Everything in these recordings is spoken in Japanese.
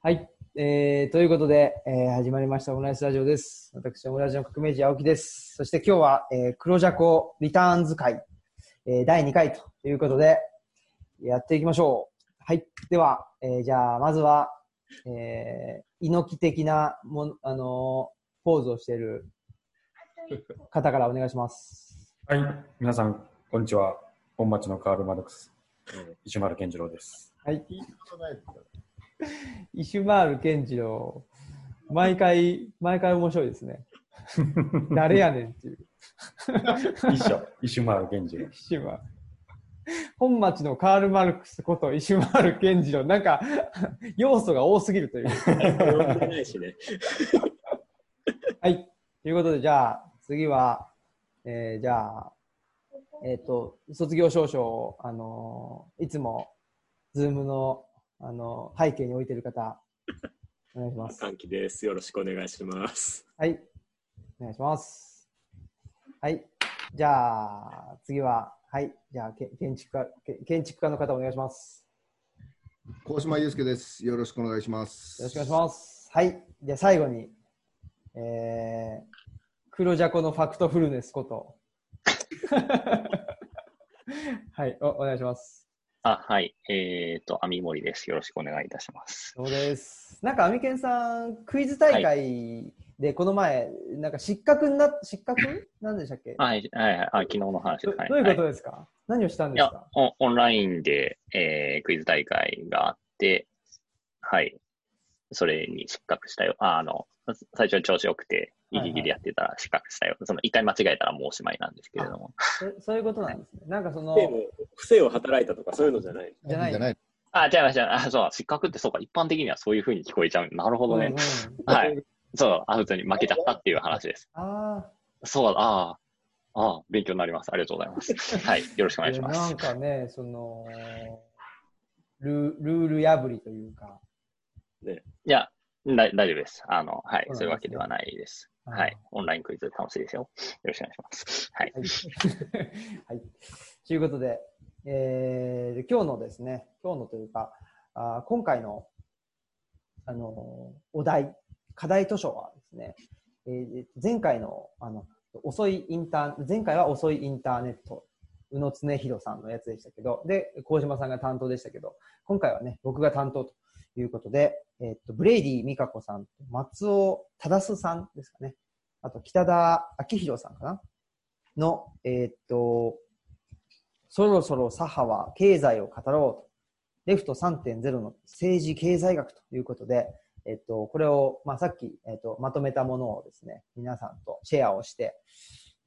はい。えー、ということで、えー始まりましたオムライスラジオです。私、オムラジオの革命児青木です。そして今日は、えー、黒ジャコリターンズ会、えー第2回ということで、やっていきましょう。はい。では、えーじゃあ、まずは、えー、猪木的なもん、あのーポーズをしている方からお願いします。はい、皆さん、こんにちは。本町のカール・マルクス、えー石丸健次郎です。はい。イシュマール健次郎、毎回、毎回面白いですね。誰やねんっていう。一緒、石丸健次郎。イシュマール。本町のカール・マルクスことイシュマール健次郎、なんか、要素が多すぎるという。ないしね。はい。ということで、じゃあ、次は、えーじゃあ、えっ、と、卒業証書を、あのーいつも、ズームの、あのー背景に置いてる方、お願いします。歓喜です。よろしくお願いします。はい。お願いします。はい。じゃあ、次は、はい。じゃあ、け建築家、け建築家の方お願いします。高島祐介です。よろしくお願いします。よろしくお願いします。はい。じゃあ、最後に、えー、黒ジャコのファクトフルネスこと。はいお、お願いします。あ、はい。えっ、と、網森です。よろしくお願いいたします。そうです。なんか、アミケンさん、クイズ大会で、この前、なんか失格にな、失格？なんでしたっけ？はい、はい、はい。あ、昨日の話です。はい。どどういうことはですか、何をしたんですか？オン、オンラインで、えー、クイズ大会があって、はい。それに失格したよ。あ、あの、最初調子よくて、ギリギリやってたら失格したよ。その、一回間違えたらもうおしまいなんですけれども。そそういうことなんですね。なんかその、でも不正を働いたとかそういうのじゃない。じゃない。じゃない。あ、違いました。あ、そう、失格ってそうか。一般的にはそういう風に聞こえちゃう。なるほどね。うんうんはい。そう、あ、普通に負けちゃったっていう話です。あそう、ああ、ああ、勉強になります。ありがとうございます。はい。よろしくおあ、願いします。なんかね、その、ルルール破りというか、いや、だ大丈夫です。あの、はいそういうわけではないです。はい。オンラインクイズ楽しいですよ。よろしくお願いします。はい。はい。はい。ということで、えーで今日のですね、今日のというか、あー今回の、あのーお題、課題図書はですね、えー前回の、あの、遅いインター、前回は遅いインターネット、宇野常寛さんのやつでしたけど、で、麹島さんが担当でしたけど、今回はね、僕が担当ということで、えっと、ブレイディ・ミカコさん松尾匡さんですかね。あと、北田暁大さんかなの、えっと、そろそろ左派は経済を語ろうと。レフト3.0の政治経済学ということで、えっと、これを、まあ、さっき、えっと、まとめたものをですね、皆さんとシェアをして、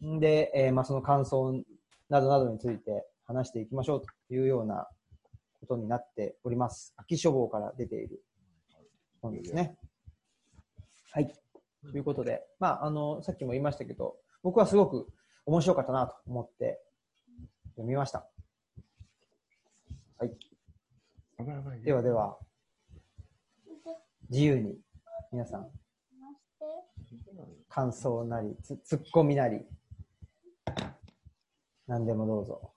んで、えーまあ、その感想などなどについて話していきましょうというようなことになっております。秋書房から出ている本ですね。はい。ということで、まあ、あの、さっきも言いましたけど、僕はすごく面白かったなと思って読みました。はい。ではでは、自由に皆さん、感想なり、つツッコミなり、何でもどうぞ。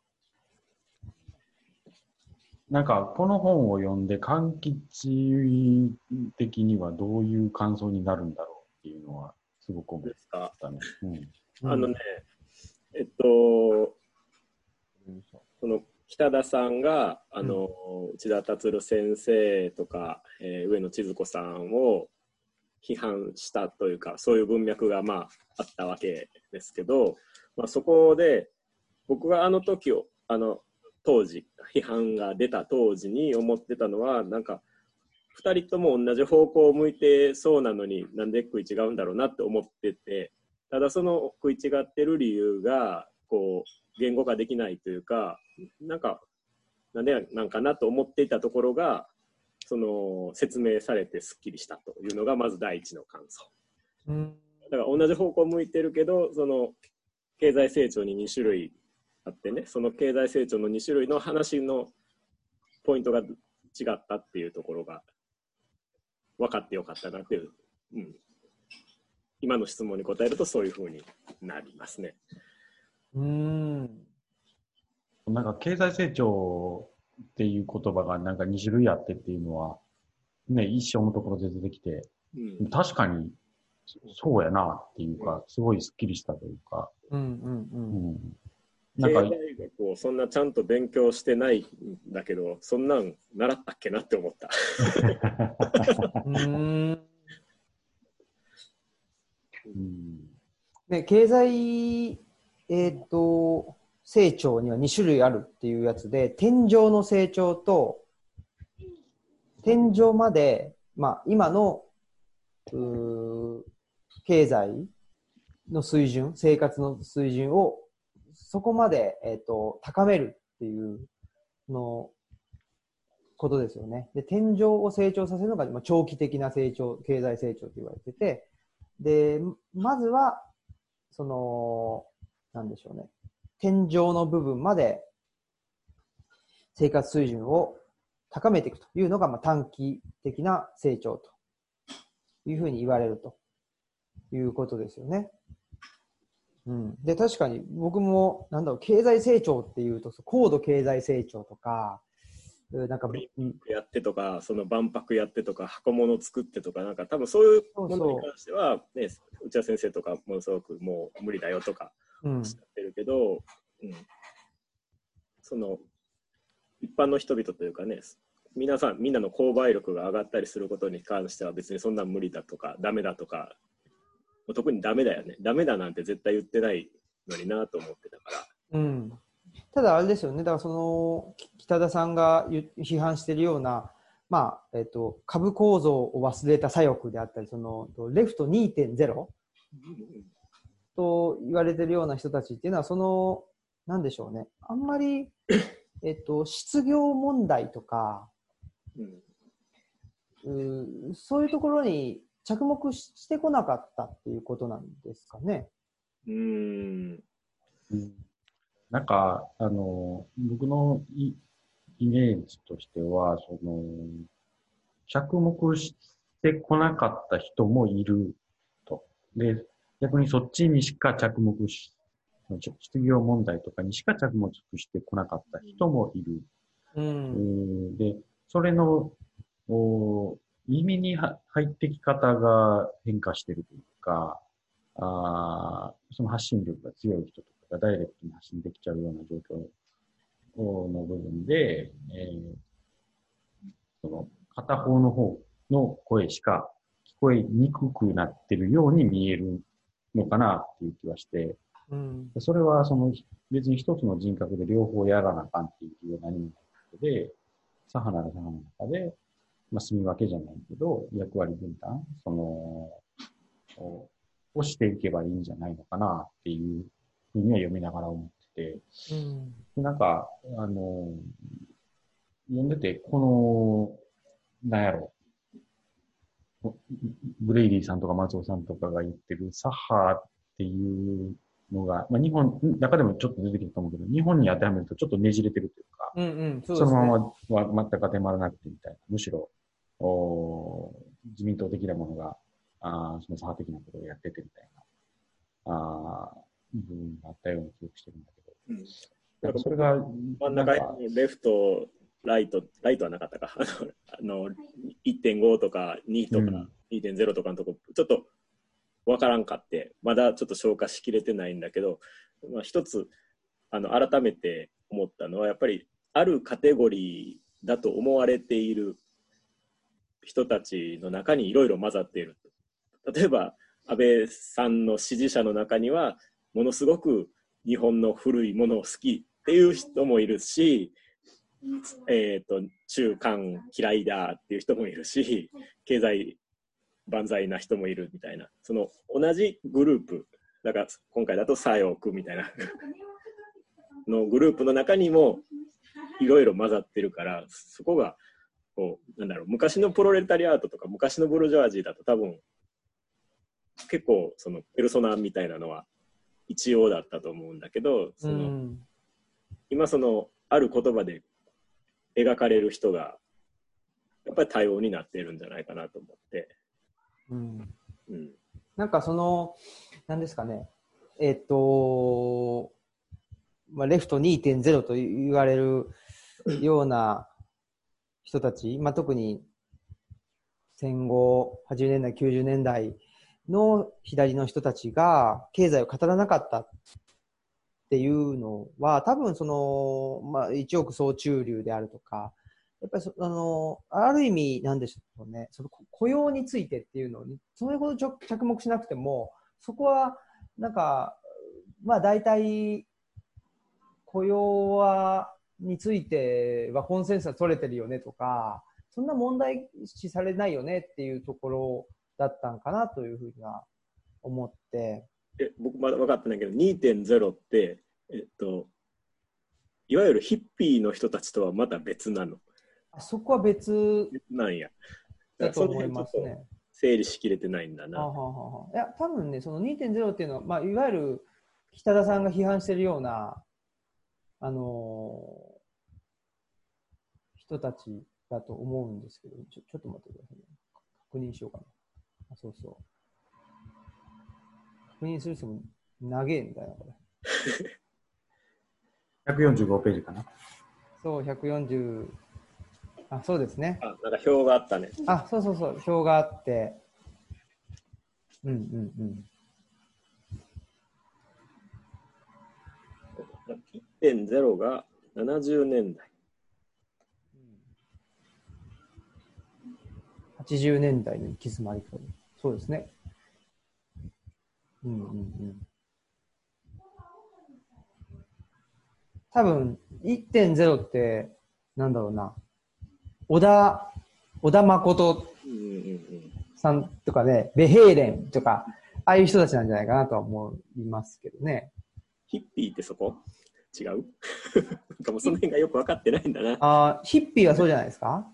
なんか、この本を読んで、柑吉的にはどういう感想になるんだろうっていうのは、すごく思っですか？たね。うん。あのね、えっと、その北田さんが、あの、内田達先生とか、えー上野千鶴子さんを批判したというか、そういう文脈がまああったわけですけど、まあ、そこで僕があの時を、あの当時、批判が出た当時に思ってたのは、なんか、2人とも同じ方向を向いてそうなのになんで食い違うんだろうなって思ってて、ただその食い違ってる理由が、こう、言語化できないというか、なんか、なんでなんかなと思っていたところが、その説明されてすっきりしたというのがまず第一の感想。うん。だから同じ方向向いてるけど、その経済成長に2種類あってね、その経済成長の2種類の話のポイントが違ったっていうところが分かってよかったなっていう、うん、今の質問に答えるとそういうふうになりますね。うーん。なんか、経済成長っていう言葉がなんか2種類あってっていうのは、ね、一生のところで出てきて、うん確かに、そうやなっていうか、すごいスッキリしたというか、うんうんう。うんん。なんか経済、学をそんなちゃんと勉強してないんだけど、そんなん習ったっけなって思った。うーんうんで経済、えっ、と、成長には2種類あるっていうやつで、天井の成長と、天井まで、まあ、今の、うー経済の水準、生活の水準を、そこまで、えっ、と、高めるっていうの、ことですよね。で、天井を成長させるのが、まあ、長期的な成長、経済成長と言われてて、で、まずは、その、なんでしょうね。天井の部分まで生活水準を高めていくというのが、まあ、短期的な成長というふうに言われるということですよね。うん、で、確かに僕も、なんだろう、経済成長っていうと、高度経済成長とか、うんなんか、うん。やってとか、その万博やってとか、箱物作ってとか、なんか多分そういう。ものに関しては、ね、内田先生とかものすごくもう無理だよとかうん。おっしゃってるけど、うん、その一般の人々というかね、皆さん、みんなの購買力が上がったりすることに関しては別にそんな無理だとか、ダメだとか、特にダメだよね。ダメだなんて絶対言ってないのになと思ってたから。うん、ただあれですよね、だからそのき北田さんが批判しているような、まあえっと株構造を忘れた左翼であったり、そのレフト2.0と言われているような人たちっていうのは、その、なんでしょうね、あんまり、えっと、失業問題とか、うんうーそういうところに着目ししてこなかったっていうことなんですかね。うーん。うんなんか、あの、僕のイイメージとしては、その、着目してこなかった人もいると。で、逆にそっちにしか着目し、失業問題とかにしか着目してこなかった人もいる。う。うんんで、それの、お耳には入ってき方が変化してるというか、あーその発信力が強い人とかがダイレクトに発信できちゃうような状況の部分で、えーその片方の方の声しか聞こえにくくなってるように見えるのかなっていう気はして、うん。それはその別に一つの人格で両方やらなあかんっていう理由は何もないことで、左派なら左派の中で、まあ、住み分けじゃないけど、役割分担、その、ををしていけばいいんじゃないのかなっていうふうには読みながら思ってて、うん。でなんか、あの、読んでて、この、なんやろ、こブレイディさんとか松尾さんとかが言ってる左派っていうのが、まあ、日本、中でもちょっと出てきたと思うけど、日本に当てはめるとちょっとねじれてるというか、うんうん。そうね。のままは全く当てはまらなくてみたいな、むしろ、お自民党的なものが、あーその左派的なことをやっててみたいな、あー部分があったような記憶してるんだけど、うん。なんかそれが、真ん中にレフト、ライト、ライトはなかったか。あの、あの1.5とか2とかうん。2.0とかのとこ、ちょっとわからんかって、まだちょっと消化しきれてないんだけど、まあ、一つ、あの、改めて思ったのは、やっぱり、あるカテゴリーだと思われている人たちの中にいろいろ混ざっている。例えば、安倍さんの支持者の中には、ものすごく日本の古いものを好きっていう人もいるし、えっ、と、中間嫌いだっていう人もいるし、経済万歳な人もいるみたいな、その同じグループ、だから今回だと左翼みたいなのグループの中にもいろいろ混ざってるから、そこが、こう、なんだろう、昔のプロレタリアートとか昔のブルジョワジーだと多分、結構そのペルソナみたいなのは一応だったと思うんだけど、その、うん。今そのある言葉で描かれる人がやっぱり多様になっているんじゃないかなと思って、うん。うん、なんかその、なんですかね、えっと、まあ、レフト2.0と言われるような人たち、まあ、特に戦後80年代、90年代の左の人たちが経済を語らなかったっていうのは、多分その、まあ、一億総中流であるとか、やっぱりそあの、ある意味、なんでしょうね、その雇用についてっていうのに、それほど着着目しなくても、そこは、なんか、まあ大体、雇用は、についてはコンセンサス取れてるよねとか、そんな問題視されないよねっていうところだったんかなというふうには思って。え僕まだ分かってないけど2.0って、えっと、いわゆるヒッピーの人たちとはまた別なの？あそこは別別なんや。だと思いますね。と整理しきれてないんだな。はあはあはいや、多分ね、その2.0っていうのは、まあ、いわゆる北田さんが批判しているような、あのー人たちだと思うんですけど、ちょちょっと待ってくださいね。確認しようかな。あ、そうそう。確認する人も長えんだよな、これ。145ページかな。そう、140、あ、そうですね。あ、なんか表があったね。あ、そうそうそう、表があって、うんうんうん。1.0が70年代。80年代の行き詰まりと。そうですね。うんうんうん。多分、1.0って、なんだろうな。小田、小田誠。さんとかね、ベヘーレンとか、ああいう人たちなんじゃないかなとは思いますけどね。ヒッピーってそこ？違う？なんかもうその辺がよく分かってないんだな。あーヒッピーはそうじゃないですか？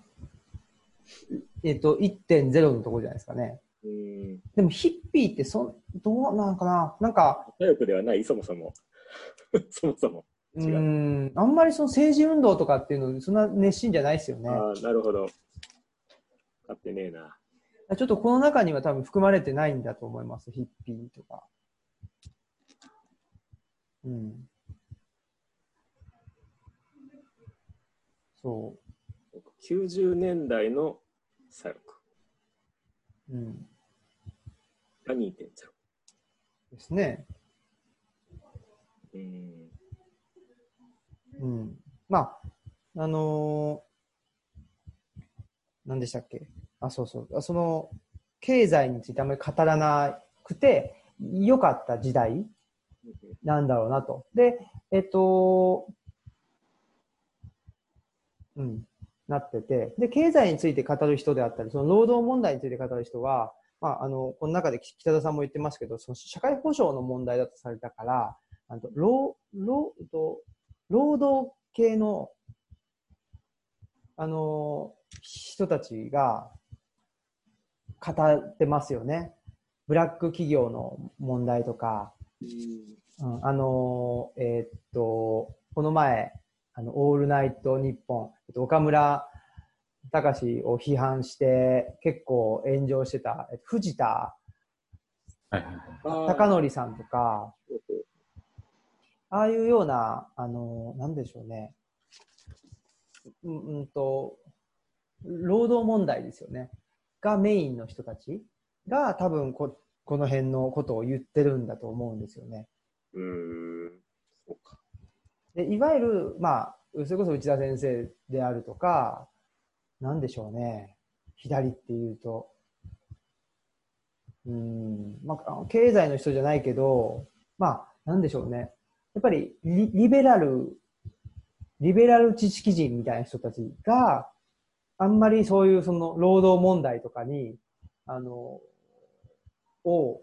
えっと、1.0のところじゃないですかね。うん。でもヒッピーってそん、どうなんかな？なんか、左翼ではない、そもそも。そもそも。う違うーん、あんまりその政治運動とかっていうのにそんな熱心じゃないですよね。ああ、なるほど。分かってねえな。ちょっとこの中には多分含まれてないんだと思います、ヒッピーとか。うん。そ90年代の左翼う？うん。が2.0。ですね。うん。うん。まあ、あのー何でしたっけ？あ、そうそう。あその、経済についてあんまり語らなくて、良かった時代なんだろうなと。で、えっと、うん、なってて、で、経済について語る人であったり、その労働問題について語る人は、まあ、あの、この中で北田さんも言ってますけど、その社会保障の問題だとされたから、あの労、労、えっと労働系の、あの、人たちが語ってますよね。ブラック企業の問題とか、うん、あのーえーっと、この前、あの、オールナイトニッポン、えっと、岡村隆史を批判して、結構炎上してた、えっと藤田はいはいはい。あ貴則さんとか、ああいうような、あのーなんでしょうね。うん、うんと、労働問題ですよね。がメインの人たちが多分こ、この辺のことを言ってるんだと思うんですよね。うーん。そうか。でいわゆる、まあ、それこそ内田先生であるとか、なんでしょうね。左っていうと。うん、まあ、経済の人じゃないけど、まあ、なんでしょうね。やっぱりリ、リベラル、リベラル知識人みたいな人たちが、あんまりそういうその労働問題とかに、あの、を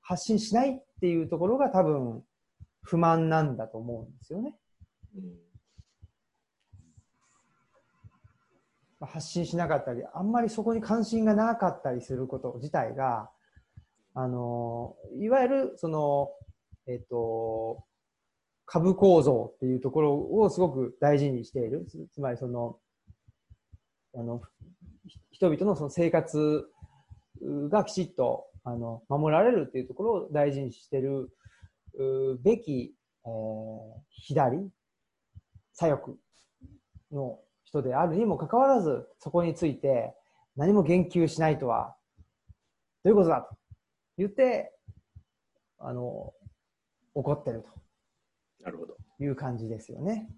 発信しないっていうところが多分不満なんだと思うんですよね。発信しなかったり、あんまりそこに関心がなかったりすること自体が、あの、いわゆるその、えっと、株構造っていうところをすごく大事にしている。つまりその、あの、人々のその生活がきちっと、あの、守られるっていうところを大事にしてるべき、えー左、左翼の人であるにもかかわらず、そこについて何も言及しないとは、どういうことだと言って、あの、怒ってるなるほど。という感じですよね。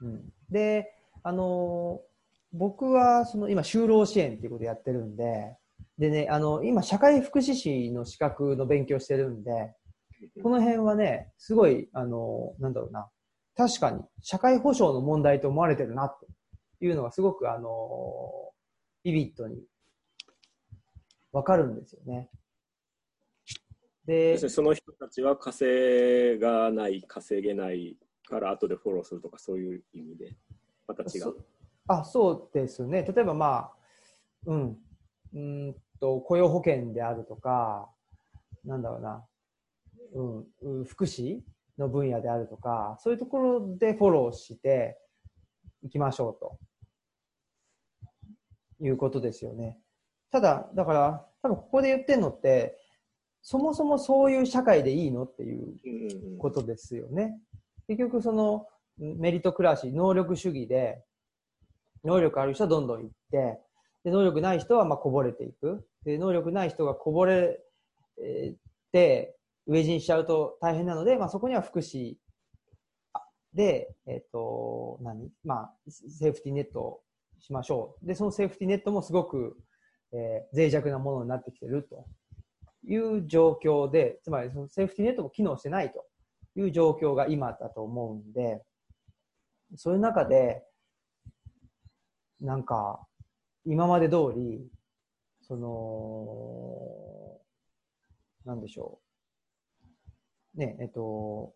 うん、で、あの僕はその今、就労支援っていうことをやってるんで、でね、あの今、社会福祉士の資格の勉強してるんで、この辺はね、すごい、あのなんだろうな、確かに社会保障の問題と思われてるなというのがすごく、あのビビットにわかるんですよね。でその人たちは稼がない、稼げないから後でフォローするとか、そういう意味で、また違。そうあそうですね。例えば、まあ、うん、うーんと、雇用保険であるとか、なんだろうな、うん、う福祉の分野であるとか、そういうところでフォローしていきましょうということですよね。ただ、だから、多分ここで言ってるのって、そもそもそういう社会でいいのっていうことですよね。結局そのメリトクラシー、能力主義で、能力ある人はどんどん行って、で能力ない人はまあこぼれていく。で能力ない人がこぼれえーて、飢え死にしちゃうと大変なので、まあ、そこには福祉で、えっ、と、何？まあ、セーフティーネットをしましょう。で、そのセーフティーネットもすごく、えー脆弱なものになってきてるという状況で、つまりそのセーフティーネットも機能してないという状況が今だと思うんで、そういう中で、なんか、今まで通り、その、なんでしょう。ね、えっと、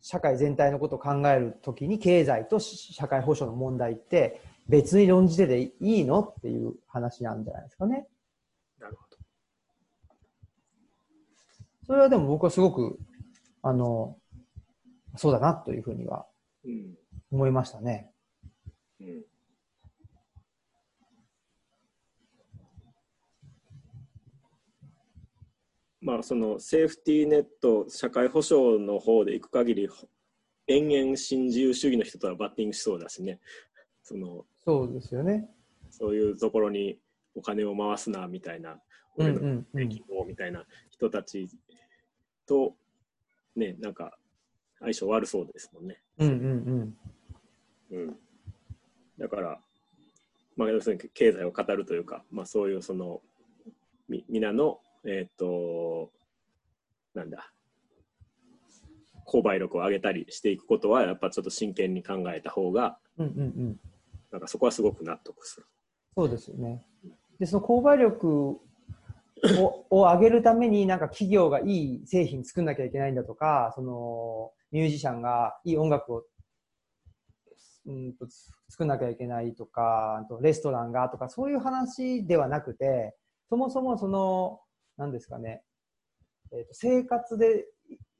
社会全体のことを考えるときに経済と社会保障の問題って別に論じてでいいのっていう話なんじゃないですかね。なるほど。それはでも僕はすごく、あの、そうだなというふうにはうん思いましたね。うんまあ、そのセーフティーネット、社会保障の方でいく限り、延々新自由主義の人とはバッティングしそうだしね、そのそうですよね。そういうところにお金を回すなみたいな、うん俺のうんうん。希望みたいな人たちと、ね、なんか相性悪そうですもんね。うんうんうん。うん、だから、まあ、要するに経済を語るというか、まあ、そういうそのみ皆の、えっとなんだ購買力を上げたりしていくことはやっぱちょっと真剣に考えた方がうんうんうん。なんかそこはすごく納得する。そうですよね。で、その購買力を を上げるために、なんか企業がいい製品作んなきゃいけないんだとか、そのミュージシャンがいい音楽を、うんと作んなきゃいけないとか、あとレストランがとか、そういう話ではなくて、そもそもその、なんですかね、えーと生活で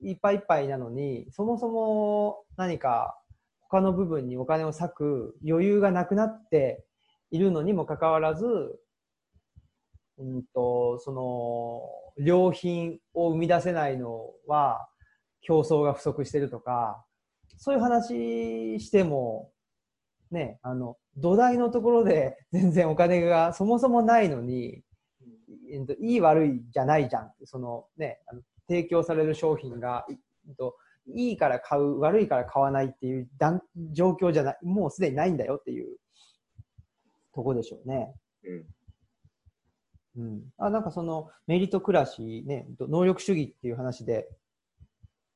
いっぱいいっぱいなのに、そもそも何か他の部分にお金を割く余裕がなくなっているのにもかかわらず、うんと、その、良品を生み出せないのは競争が不足してるとか、そういう話しても、ね、あの、土台のところで全然お金がそもそもないのに、えっといい悪いじゃないじゃん。そのね、あの提供される商品が、いえっといいから買う、悪いから買わないっていう段状況じゃない、もうすでにないんだよっていうとこでしょうね。うんうん、あなんかそのメリットクラシー、ね、能力主義っていう話で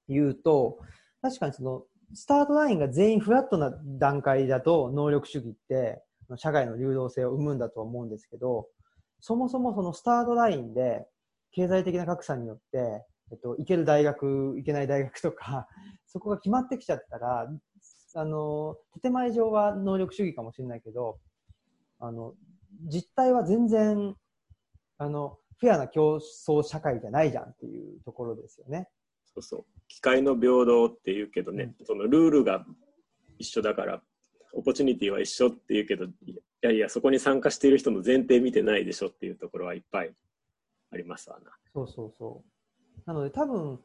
言うと、確かにそのスタートラインが全員フラットな段階だと能力主義って社会の流動性を生むんだと思うんですけど、そもそもそのスタートラインで経済的な格差によって、えっと、行ける大学、行けない大学とか、そこが決まってきちゃったら、あの、建前上は能力主義かもしれないけど、あの、実態は全然、あの、フェアな競争社会じゃないじゃんっていうところですよね。そうそう機会の平等っていうけどね、そのルールが一緒だからオポチュニティは一緒っていうけどいやいやそこに参加している人の前提見てないでしょっていうところはいっぱいありますわな。そうそうそう。なので多分、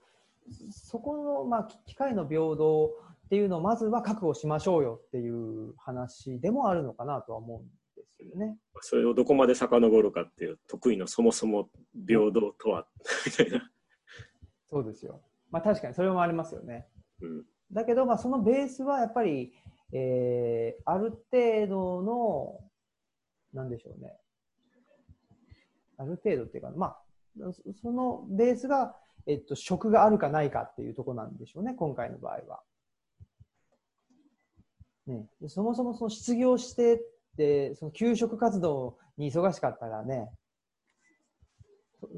そこの、まあ、機会の平等っていうのをまずは確保しましょうよっていう話でもあるのかなとは思うんですよね。それをどこまで遡るかっていう得意のそもそも平等とはみたいな。そうですよ。まあ確かにそれもありますよね。うん、だけど、まあ、そのベースはやっぱり、えー、ある程度の、なんでしょうね。ある程度っていうか、まあ、そのベースが、えっと、職があるかないかっていうとこなんでしょうね、今回の場合は。ね、そもそもその失業してで、その給食活動に忙しかったらね、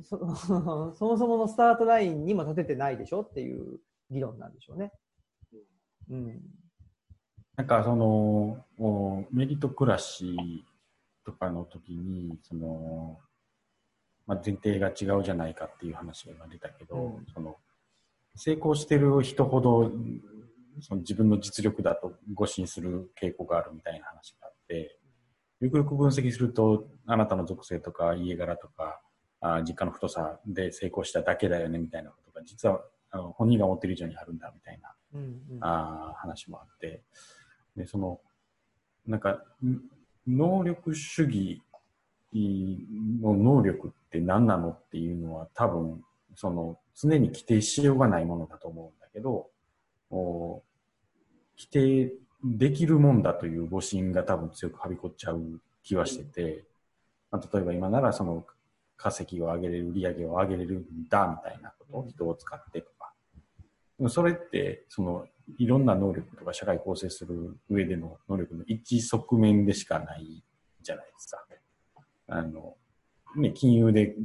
そそ そもそものスタートラインにも立ててないでしょっていう議論なんでしょうね。うん、なんかそのメリット暮らしとかの時にその、まあ、前提が違うじゃないかっていう話が今出たけど、うん、その成功してる人ほどその自分の実力だと誤信する傾向があるみたいな話があってよくよく分析するとあなたの属性とか家柄とかあ実家の太さで成功しただけだよねみたいなことが実はあの本人が思ってる以上にあるんだみたいな、うんうん、あ話もあってでそのなんか能力主義の能力って何なのっていうのは多分その常に規定しようがないものだと思うんだけどお規定できるもんだという誤信が多分強くはびこっちゃう気はしてて、まあ、例えば今ならその稼ぎを上げれる売り上げを上げれるんだみたいなことを人を使ってとか。それって、その、いろんな能力とか社会構成する上での能力の一側面でしかないじゃないですか。あの、ね、金融で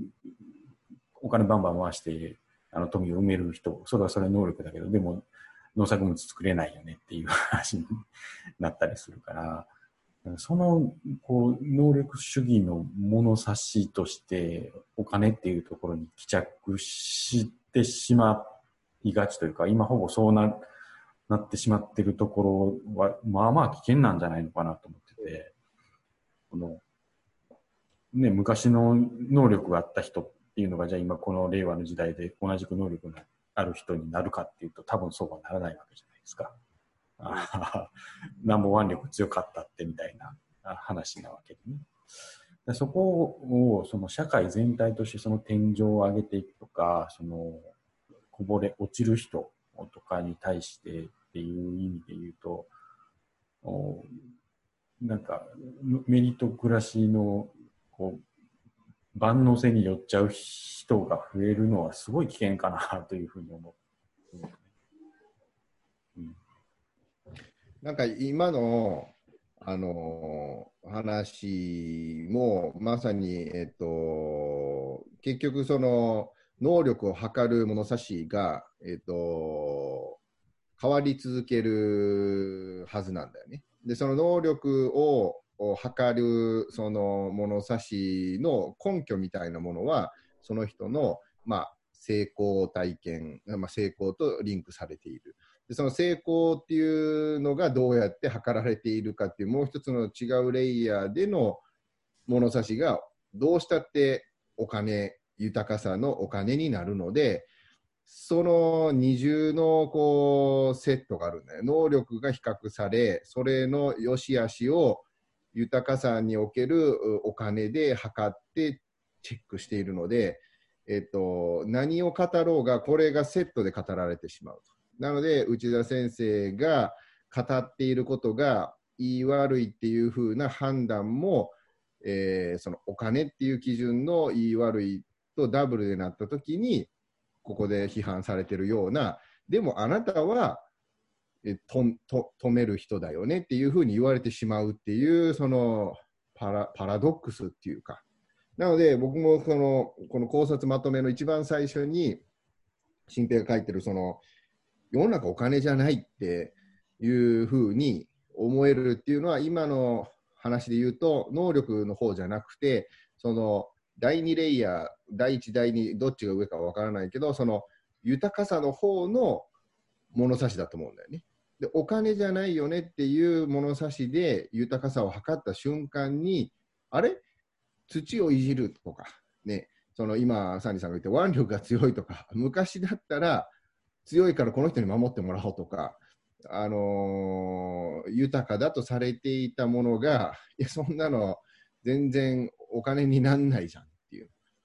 お金バンバン回して、あの、富を埋める人、それはそれ能力だけど、でも、農作物作れないよねっていう話になったりするから、その、こう、能力主義の物差しとして、お金っていうところに帰着してしまいがちというか、今ほぼそうななってしまってるところは、まあまあ危険なんじゃないのかなと思ってて、この、ね、昔の能力があった人っていうのが、じゃあ今この令和の時代で同じく能力のある人になるかっていうと、多分そうはならないわけじゃないですか。ナンバーワン力強かったってみたいな話なわけでね。でそこをその社会全体としてその天井を上げていくとか、そのこぼれ落ちる人とかに対してっていう意味で言うと、おなんかメリット暮らしのこう万能性に寄っちゃう人が増えるのはすごい危険かなというふうに思う。うん、なんか今のあの話もまさに、えっと、結局その能力を測る物差しが、えっ、と、変わり続けるはずなんだよね。で、その能力を測るその物差しの根拠みたいなものは、その人の、まあ、成功体験、まあ、成功とリンクされている。でその成功っていうのがどうやって測られているかっていうもう一つの違うレイヤーでの物差しがどうしたってお金豊かさのお金になるので、その二重のこうセットがあるんだよ。能力が比較され、それの良し悪しを豊かさにおけるお金で測ってチェックしているので、えっと、何を語ろうが、これがセットで語られてしまうと。なので、内田先生が語っていることが言い悪いっていう風な判断も、えー、そのお金っていう基準の言い悪いとダブルでなった時にここで批判されてるようなでもあなたはえとと止める人だよねっていうふうに言われてしまうっていうそのパラパラドックスっていうか。なので僕もそのこの考察まとめの一番最初に新平が書いてるその世の中お金じゃないっていうふうに思えるっていうのは今の話で言うと能力の方じゃなくてその第2レイヤー、第1、第2、どっちが上かわからないけど、その豊かさの方の物差しだと思うんだよね。で、お金じゃないよねっていう物差しで豊かさを測った瞬間に、あれ？土をいじるとか、ね、その今、サンディさんが言って腕力が強いとか、昔だったら、強いからこの人に守ってもらおうとか、あのー豊かだとされていたものが、いや、そんなの全然お金になんないじゃん。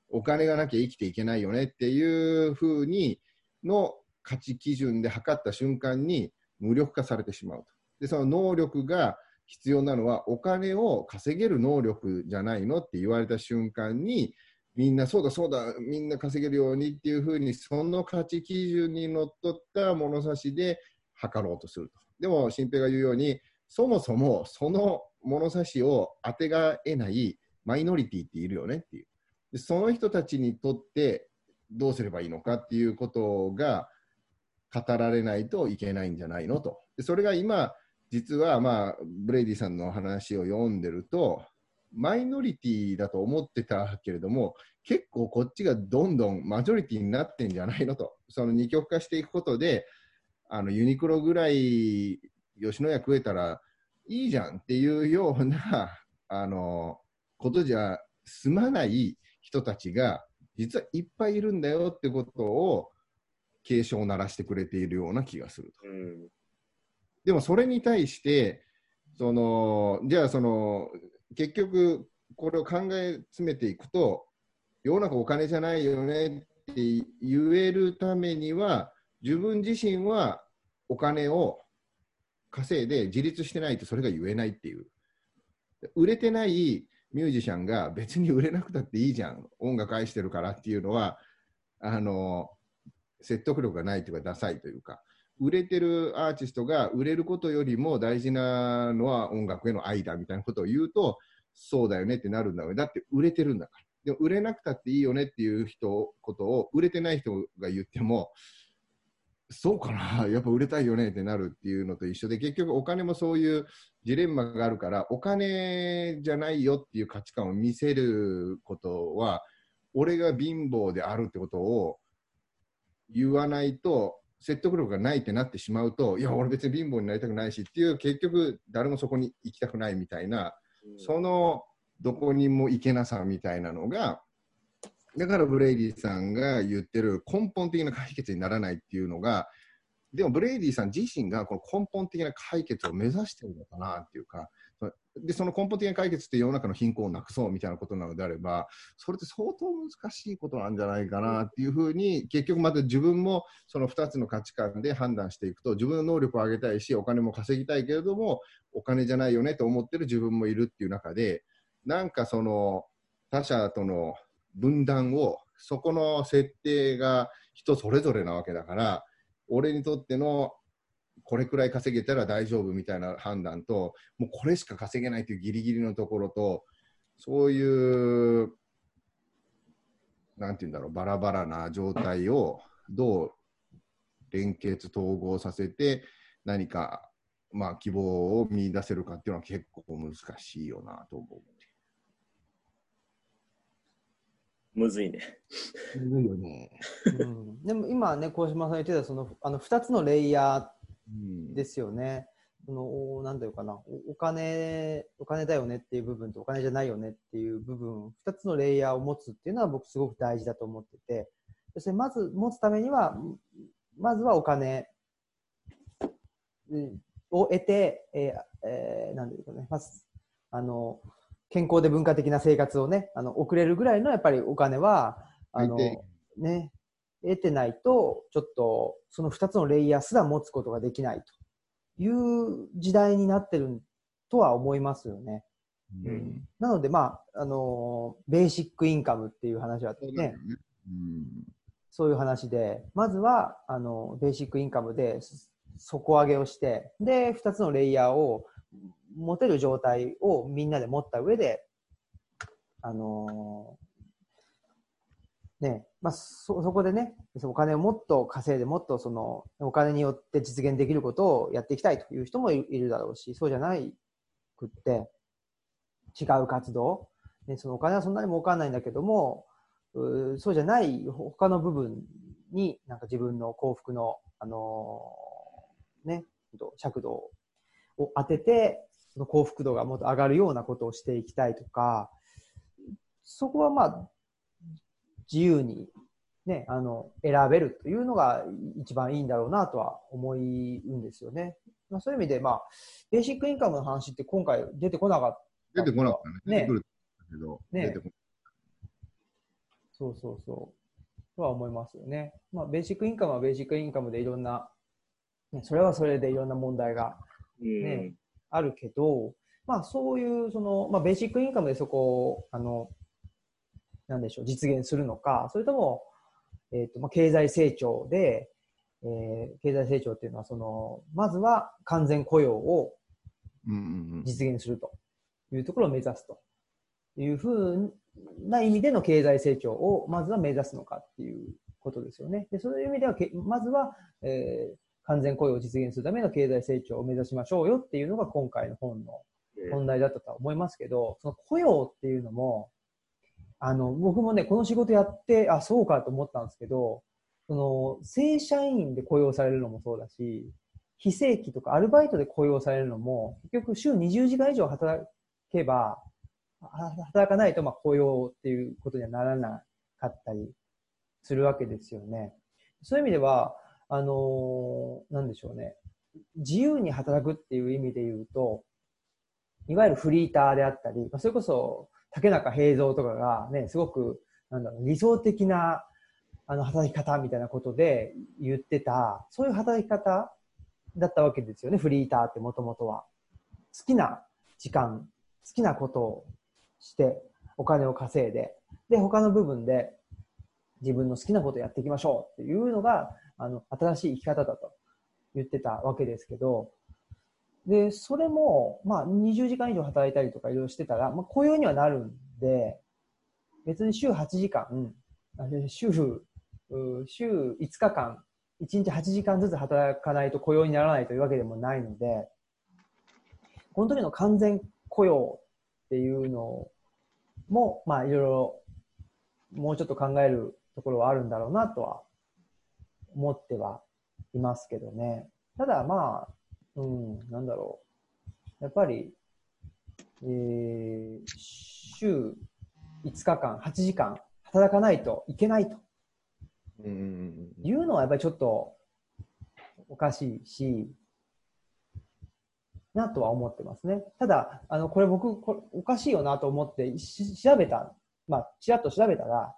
お金がなきゃ生きていけないよねっていうふうにの価値基準で測った瞬間に無力化されてしまうと。で、その能力が必要なのはお金を稼げる能力じゃないのって言われた瞬間に、みんなそうだそうだ、みんな稼げるようにっていうふうに、その価値基準にのっとった物差しで測ろうとすると。でも、新平が言うように、そもそもその物差しを当てがえないマイノリティっているよねっていう。でその人たちにとってどうすればいいのかっていうことが語られないといけないんじゃないのと。でそれが今、実は、まあ、ブレイディさんの話を読んでると、マイノリティだと思ってたけれども、結構こっちがどんどんマジョリティになってんじゃないのと。その二極化していくことで、あのユニクロぐらい吉野家食えたらいいじゃんっていうようなあのことじゃ済まない人たちが実はいっぱいいるんだよってことを警鐘を鳴らしてくれているような気がすると。うん。でもそれに対してそのじゃあその結局これを考え詰めていくと世の中お金じゃないよねって言えるためには自分自身はお金を稼いで自立してないとそれが言えないっていう売れてないミュージシャンが別に売れなくたっていいじゃん。音楽愛してるからっていうのはあの説得力がないというかダサいというか売れてるアーティストが売れることよりも大事なのは音楽への愛だみたいなことを言うとそうだよねってなるんだよね。だって売れてるんだから。でも売れなくたっていいよねっていう人ことを売れてない人が言ってもそうかな？やっぱ売れたいよねってなるっていうのと一緒で結局お金もそういうジレンマがあるからお金じゃないよっていう価値観を見せることは俺が貧乏であるってことを言わないと説得力がないってなってしまうといや俺別に貧乏になりたくないしっていう結局誰もそこに行きたくないみたいなそのどこにも行けなさみたいなのがだからブレイディさんが言ってる根本的な解決にならないっていうのがでもブレイディさん自身がこの根本的な解決を目指してるのかなっていうかでその根本的な解決って世の中の貧困をなくそうみたいなことなのであればそれって相当難しいことなんじゃないかなっていうふうに結局また自分もその2つの価値観で判断していくと自分の能力を上げたいしお金も稼ぎたいけれどもお金じゃないよねと思ってる自分もいるっていう中でなんかその他者との分断をそこの設定が人それぞれなわけだから俺にとってのこれくらい稼げたら大丈夫みたいな判断ともうこれしか稼げないというギリギリのところとそういうなんて言うんだろうバラバラな状態をどう連結統合させて何かまあ希望を見出せるかっていうのは結構難しいよなと思う。むずいね。むずいよね。うん、でも今ね、鴻島さん言ってたそのあの2つのレイヤーうんですよね。そのなんだよかなおお金、お金だよねっていう部分とお金じゃないよねっていう部分、2つのレイヤーを持つっていうのは僕すごく大事だと思ってて、そしてまず持つためには、まずはお金うんを得て、えーえーなんていうかね、まず、あの、健康で文化的な生活をね、あの、送れるぐらいのやっぱりお金は、あのね、得てないと、ちょっと、その2つのレイヤーすら持つことができないという時代になってるとは思いますよね。うん。なので、まあ、あの、ベーシックインカムっていう話はねそうだよ、ね。うん。そういう話で、まずは、あの、ベーシックインカムで底上げをして、で、2つのレイヤーを持てる状態をみんなで持った上で、あのね、まあ、そ、そこでね、お金をもっと稼いで、もっとその、お金によって実現できることをやっていきたいという人もいるだろうし、そうじゃないくって、違う活動、ね、そのお金はそんなに儲かんないんだけども、うそうじゃない他の部分になんか自分の幸福の、あのーね、尺度を当てて、その幸福度がもっと上がるようなことをしていきたいとか、そこはまあ、自由にね、あの、選べるというのが一番いいんだろうなとは思うんですよね。まあ、そういう意味で、まあ、ベーシックインカムの話って今回出てこなかった。出てこなかったね。ね出てくるけど、ね出てこそうそうそう。とは思いますよね。まあ、ベーシックインカムはベーシックインカムでいろんな、ねそれはそれでいろんな問題がうんねあるけど、まあそういう、その、まあベーシックインカムでそこを、あの、なんでしょう、実現するのか、それとも、えっ、と、まあ経済成長で、えー経済成長っていうのは、その、まずは完全雇用を実現するというところを目指すというふうな意味での経済成長をまずは目指すのかっていうことですよね。でそういう意味ではけ、まずは、えー完全雇用を実現するための経済成長を目指しましょうよっていうのが今回の本の本題だったとは思いますけど、その雇用っていうのも、あの、僕もね、この仕事やって、あ、そうかと思ったんですけど、その、正社員で雇用されるのもそうだし、非正規とかアルバイトで雇用されるのも、結局週20時間以上働けば、は働かないとまあ雇用っていうことにはならなかったりするわけですよね。そういう意味では、あのーなんでしょうね。自由に働くっていう意味で言うと、いわゆるフリーターであったり、まあそれこそ竹中平蔵とかがね、すごく、なんだろう、理想的なあの働き方みたいなことで言ってた、そういう働き方だったわけですよね、フリーターってもともとは。好きな時間、好きなことをして、お金を稼いで、で、他の部分で自分の好きなことをやっていきましょうっていうのが、あの、新しい生き方だと言ってたわけですけど、で、それも、まあ、20時間以上働いたりとかいろいろしてたら、まあ、雇用にはなるんで、別に週8時間、週、週5日間、1日8時間ずつ働かないと雇用にならないというわけでもないので、この時の完全雇用っていうのも、まあ、いろいろ、もうちょっと考えるところはあるんだろうなとは思ってはいますけどね。ただまあ、うん、なんだろう。やっぱり、えー、週5日間、8時間働かないといけないとうんうんうんうんいうのはやっぱりちょっとおかしいし、なとは思ってますね。ただ、あの、これ僕、これおかしいよなと思ってし調べた、まあ、ちらっと調べたら、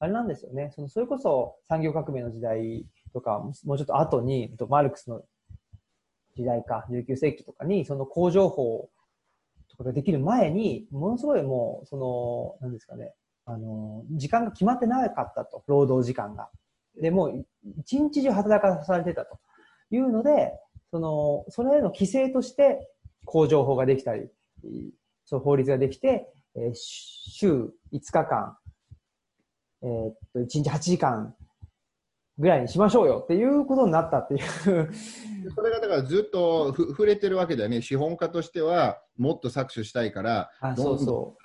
あれなんですよね。その、それこそ産業革命の時代とか、もうちょっと後に、とマルクスの時代か、19世紀とかに、その工場法とかができる前に、ものすごいもう、その、なんですかね、あの、時間が決まってなかったと、労働時間が。で、もう、一日中働かされてたというので、その、それへの規制として、工場法ができたり、そう法律ができて、えー週5日間、えーっと、1日8時間ぐらいにしましょうよっていうことになったっていう。でそれがだからずっとふ触れてるわけだよね、資本家としてはもっと搾取したいから、そうそ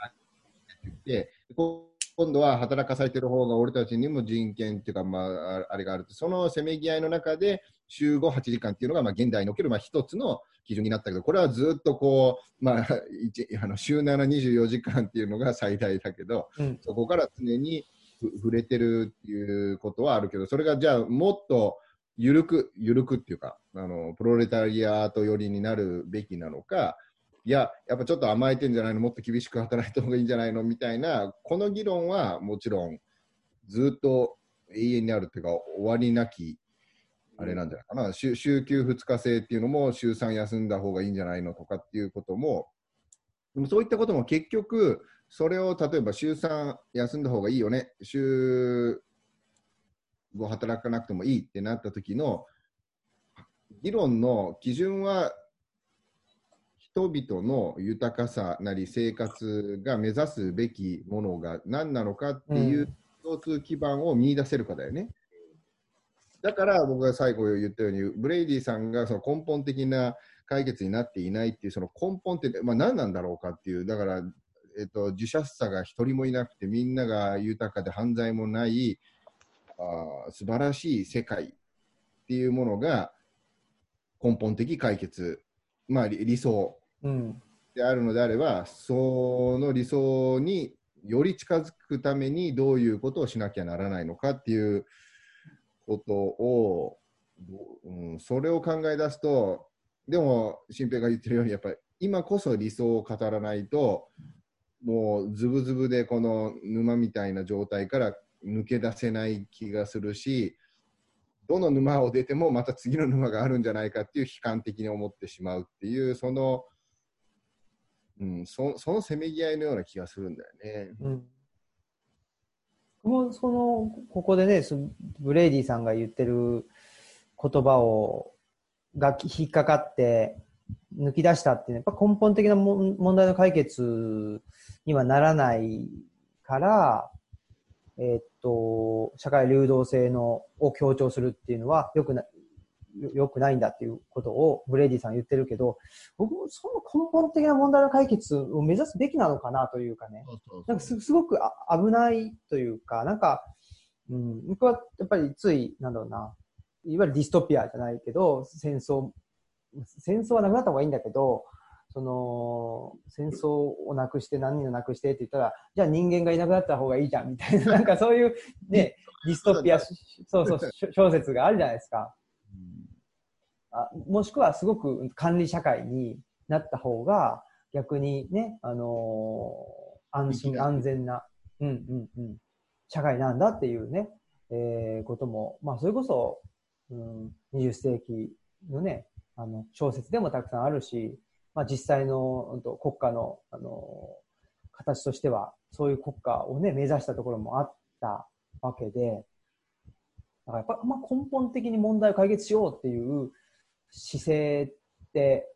でこ今度は働かされてる方が俺たちにも人権っていうか、まあ、ああれがあるそのせめぎ合いの中で、週5、8時間っていうのが、まあ、現代におけるまあ一つの基準になったけど、これはずっとこう、まあ、一あの週7、24時間っていうのが最大だけど、う。うん。そこから常にふ触れてるっていうことはあるけど、それがじゃあもっと緩く、緩くっていうか、あのプロレタリアート寄りになるべきなのか、いや、やっぱちょっと甘えてんじゃないの、もっと厳しく働いた方がいいんじゃないの？みたいな、この議論はもちろんずっと永遠にあるっていうか、終わりなき、あれなんじゃないかな、週週休2日制っていうのも、週3休んだ方がいいんじゃないのとかっていうことも、でもそういったことも結局、それを例えば週3休んだ方がいいよね、週5働かなくてもいいってなった時の議論の基準は人々の豊かさなり生活が目指すべきものが何なのかっていう共通基盤を見出せるかだよね。だから僕が最後言ったようにブレイディさんがその根本的な解決になっていないっていうその根本って、まあ、何なんだろうかっていうだから、えっと、自殺者が一人もいなくてみんなが豊かで犯罪もないあ素晴らしい世界っていうものが根本的解決、まあ、理理想。であるのであればその理想により近づくためにどういうことをしなきゃならないのかっていうことを、うん、それを考え出すと、でも、新平が言ってるように、やっぱり今こそ理想を語らないと、もうズブズブでこの沼みたいな状態から抜け出せない気がするし、どの沼を出てもまた次の沼があるんじゃないかっていう悲観的に思ってしまうっていう、その、うん、そそのせめぎ合いのような気がするんだよね。うん。もその、ここでね、ブレイディさんが言ってる言葉を、が引っかかって抜き出したっていうのは、やっぱ根本的な問題の解決にはならないから、えーっと、社会流動性のを強調するっていうのはよくな、よよくないんだっていうことをブレイディさんは言ってるけど、僕もその根本的な問題の解決を目指すべきなのかなというかね。なんかすすごくあ危ないというか、なんか、うん、僕はやっぱりつい、なんだろうな、いわゆるディストピアじゃないけど、戦争、戦争はなくなった方がいいんだけど、その、戦争をなくして何人をなくしてって言ったら、じゃあ人間がいなくなった方がいいじゃんみたいな、なんかそういうね、ディストピア、そうそう、し小説があるじゃないですか。あもしくはすごく管理社会になった方が逆にね、あのー安心安全な、うんうんうん、社会なんだっていうね、えーことも、まあそれこそ、うん、20世紀のね、あの小説でもたくさんあるし、まあ実際の国家の、あの形としてはそういう国家をね、目指したところもあったわけで、だからやっぱ、まあ、根本的に問題を解決しようっていう姿勢って、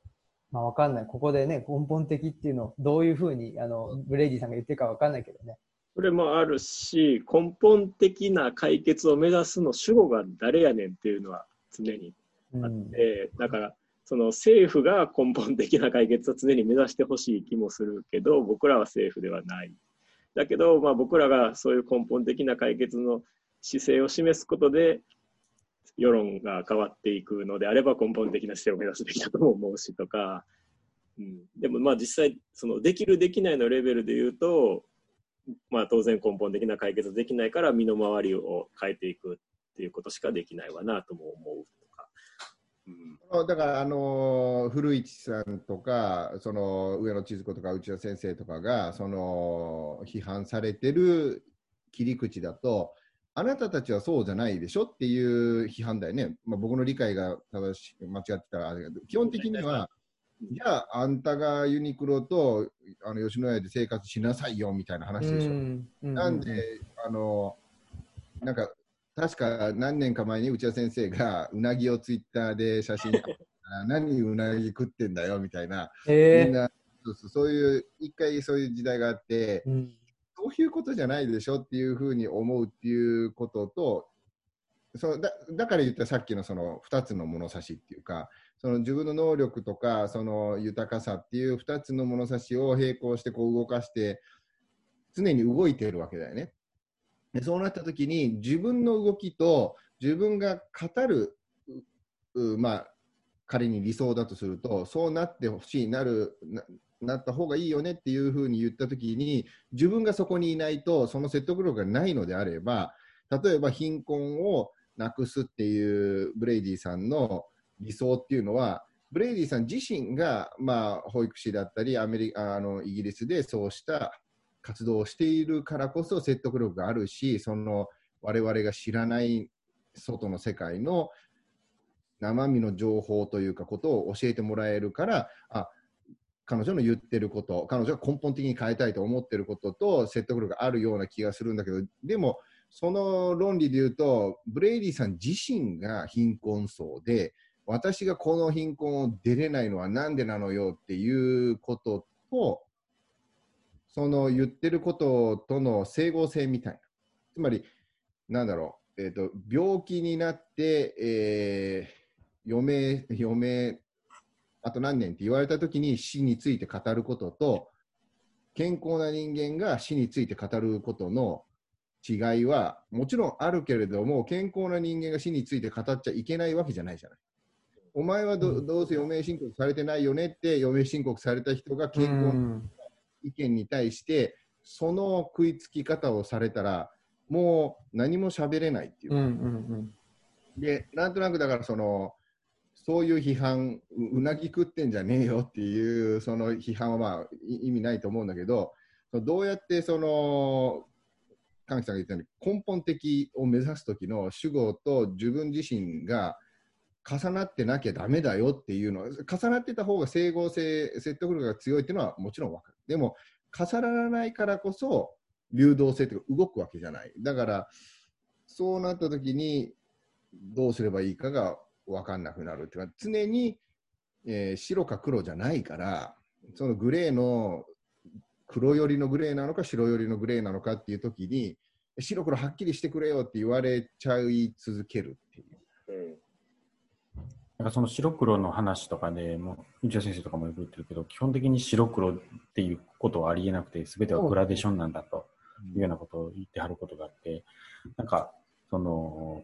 まあわかんない。ここでね、根本的っていうのをどういうふうに、あの、ブレイディさんが言ってるかわかんないけどね。それもあるし、根本的な解決を目指すの主語が誰やねんっていうのは常にあっうん。だから、その政府が根本的な解決を常に目指してほしい気もするけど、僕らは政府ではない。だけど、まあ、僕らがそういう根本的な解決の姿勢を示すことで、世論が変わっていくのであれば根本的な姿勢を目指すべきだとも思うしとか、うん、でもまあ実際そのできるできないのレベルで言うと、まあ、当然根本的な解決できないから身の回りを変えていくっていうことしかできないわなとも思う。うんあだから、あのー古市さんとか、その上野千鶴子とか内田先生とかが、その批判されてる切り口だと、あなたたちはそうじゃないでしょっていう批判だよね。まあ、僕の理解が正し間違ってたらあれだけど、基本的には、じゃあ、あんたがユニクロとあの吉野家で生活しなさいよみたいな話でしょ。うなんで、あの、なんか、確か何年か前に内田先生がうなぎをツイッターで写真あ 何うなぎ食ってんだよみたいな、みんえなそういう、一回そういう時代があって、ーうん。そういうことじゃないでしょっていうふうに思うっていうことと、そうだだから言ったさっきのその2つの物差しっていうか、その自分の能力とかその豊かさっていう2つの物差しを並行してこう動かして、常に動いているわけだよね。でそうなった時に自分の動きと自分が語る、まあ、仮に理想だとすると、そうなってほしい、なる、なった方がいいよねっていうふうに言った時に、自分がそこにいないと、その説得力がないのであれば、例えば貧困をなくすっていうブレイディさんの理想っていうのは、ブレイディさん自身が、まあ、保育士だったりアメリカあのイギリスでそうした活動をしているからこそ説得力があるし、その我々が知らない外の世界の生身の情報というかことを教えてもらえるから、あ彼女の言ってること、彼女が根本的に変えたいと思ってることと説得力があるような気がするんだけど、でも、その論理で言うと、ブレイディさん自身が貧困層で、私がこの貧困を出れないのはなんでなのよっていうことと、その言ってることとの整合性みたいな。つまり、なんだろう、えーと、病気になって、えー、余命、余命、あと何年って言われたときに死について語ることと、健康な人間が死について語ることの違いはもちろんあるけれども、健康な人間が死について語っちゃいけないわけじゃないじゃない。お前はど,、どうせ余命申告されてないよねって、余命申告された人が健康な意見に対して、その食いつき方をされたら、もう何も喋れないっていう。うんうんで、なんとなくだからその、そういう批判う、うなぎ食ってんじゃねえよっていうその批判はまあい意味ないと思うんだけど、どうやってその、神木さんが言ったように根本的を目指す時の主語と自分自身が重なってなきゃだめだよっていうの重なってた方が整合性、説得力が強いっていうのはもちろん分かる。でも、重ならないからこそ流動性というか動くわけじゃない。だから、そうなった時にどうすればいいかが分かんなくなるっていうか、常に、えー白か黒じゃないから、そのグレーの黒寄りのグレーなのか白寄りのグレーなのかっていう時に、白黒はっきりしてくれよって言われちゃい続けるっていう。うんなんかその白黒の話とかでもう、内田先生とかもよく言ってるけど、基本的に白黒っていうことはありえなくて、すべてはグラデーションなんだというようなことを言ってはることがあって、なんか、その、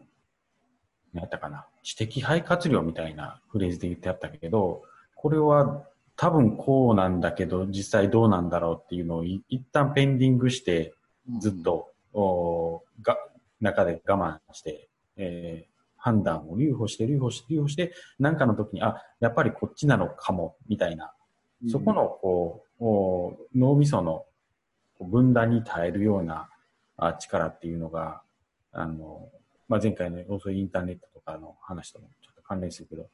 何やったかな、知的肺活量みたいなフレーズで言ってあったけど、これは多分こうなんだけど、実際どうなんだろうっていうのをい一旦ペンディングして、ずっと、おが中で我慢して、えー判断を留保して、留保して、留保して、なんかの時に、あ、やっぱりこっちなのかも、みたいな、うん。そこの、こう、お脳みその分断に耐えるようなあ力っていうのが、あの、まあ、前回の遅いインターネットとかの話ともちょっと関連するけど、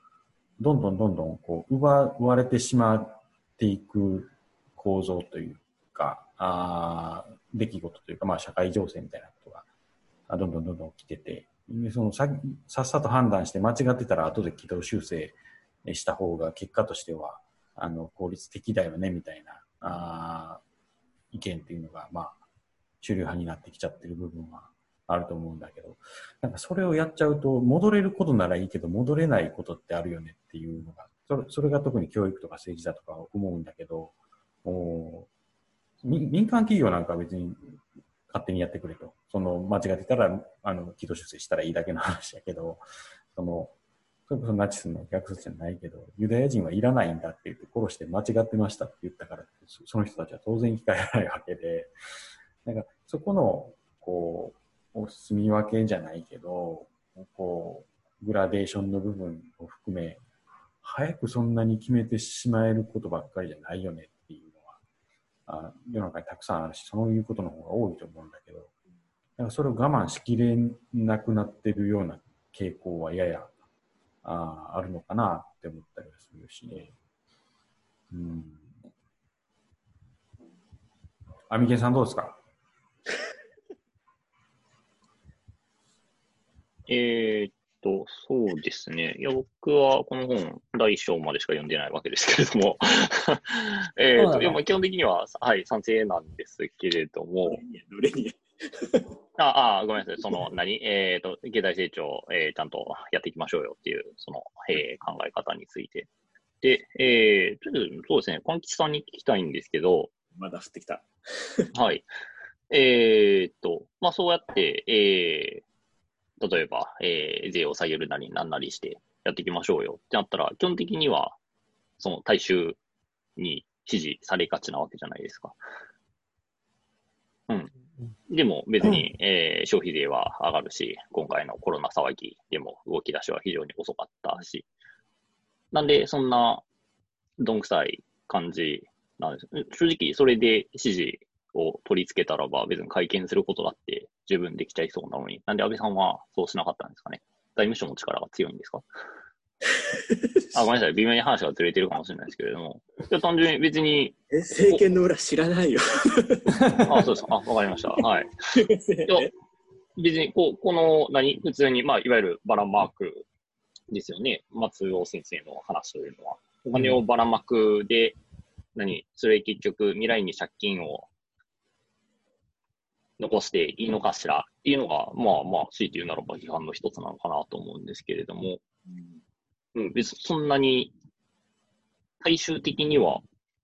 どんどんどんどんこう奪われてしまっていく構造というか、あー出来事というか、まあ、社会情勢みたいなことがあどんどんどんどん起きてて、でそのささっさと判断して間違ってたら後で軌道修正した方が結果としてはあの効率的だよねみたいなあ意見っていうのが、まあ、主流派になってきちゃってる部分はあると思うんだけど、なんかそれをやっちゃうと、戻れることならいいけど、戻れないことってあるよねっていうのが、それそれが特に教育とか政治だとか思うんだけど、お民民間企業なんか別に勝手にやってくれと。その間違ってたら、あの、軌道修正したらいいだけの話だけど、その、それこそナチスの虐殺じゃないけど、ユダヤ人はいらないんだって言って殺して間違ってましたって言ったから、その人たちは当然生き返らないわけで、なんかそこの、こう、住み分けじゃないけど、こう、グラデーションの部分を含め、早くそんなに決めてしまえることばっかりじゃないよね、あ世の中にたくさんあるし、そういうことの方が多いと思うんだけど、だからそれを我慢しきれなくなってるような傾向はややああるのかなって思ったりはするしね。うん。アミケンさんどうですか？えーっと、そうですね。いや、僕はこの本、第一章までしか読んでないわけですけれども、えーっと、いやまあ基本的には、はい、賛成なんですけれども、どれに？ああ、ごめんなさい。その、何？えっ、と、経済成長、えーちゃんとやっていきましょうよっていう、その、えー考え方について。で、えー、ちょっと、そうですね、柑吉さんに聞きたいんですけど、まだ降ってきた。はい。えーっと、まあ、そうやって、えー、例えば、えー税を下げるなりなんなりしてやっていきましょうよってなったら、基本的には、その大衆に支持されがちなわけじゃないですか。うん。でも別に、えー消費税は上がるし、今回のコロナ騒ぎでも動き出しは非常に遅かったし、なんでそんなどんくさい感じなんです。正直それで支持を取り付けたらば別に会見することだって十分できちゃいそうなのに、なんで安倍さんはそうしなかったんですかね財務省の力が強いんですか？あ、ごめんなさい。微妙に話がずれてるかもしれないですけれども。いや、単純に別に、え、政権の裏知らないよ。あ、そうですか。あ、わかりました。はい。すい別に、こう、この、何、普通に、まあ、いわゆるバラマークですよね。松尾先生の話というのは。お金をばらまくで、何、それ結局、未来に借金を残していいのかしら？っていうのが、まあまあ、強いて言うならば批判の一つなのかなと思うんですけれども、うん、別にそんなに、大衆的には、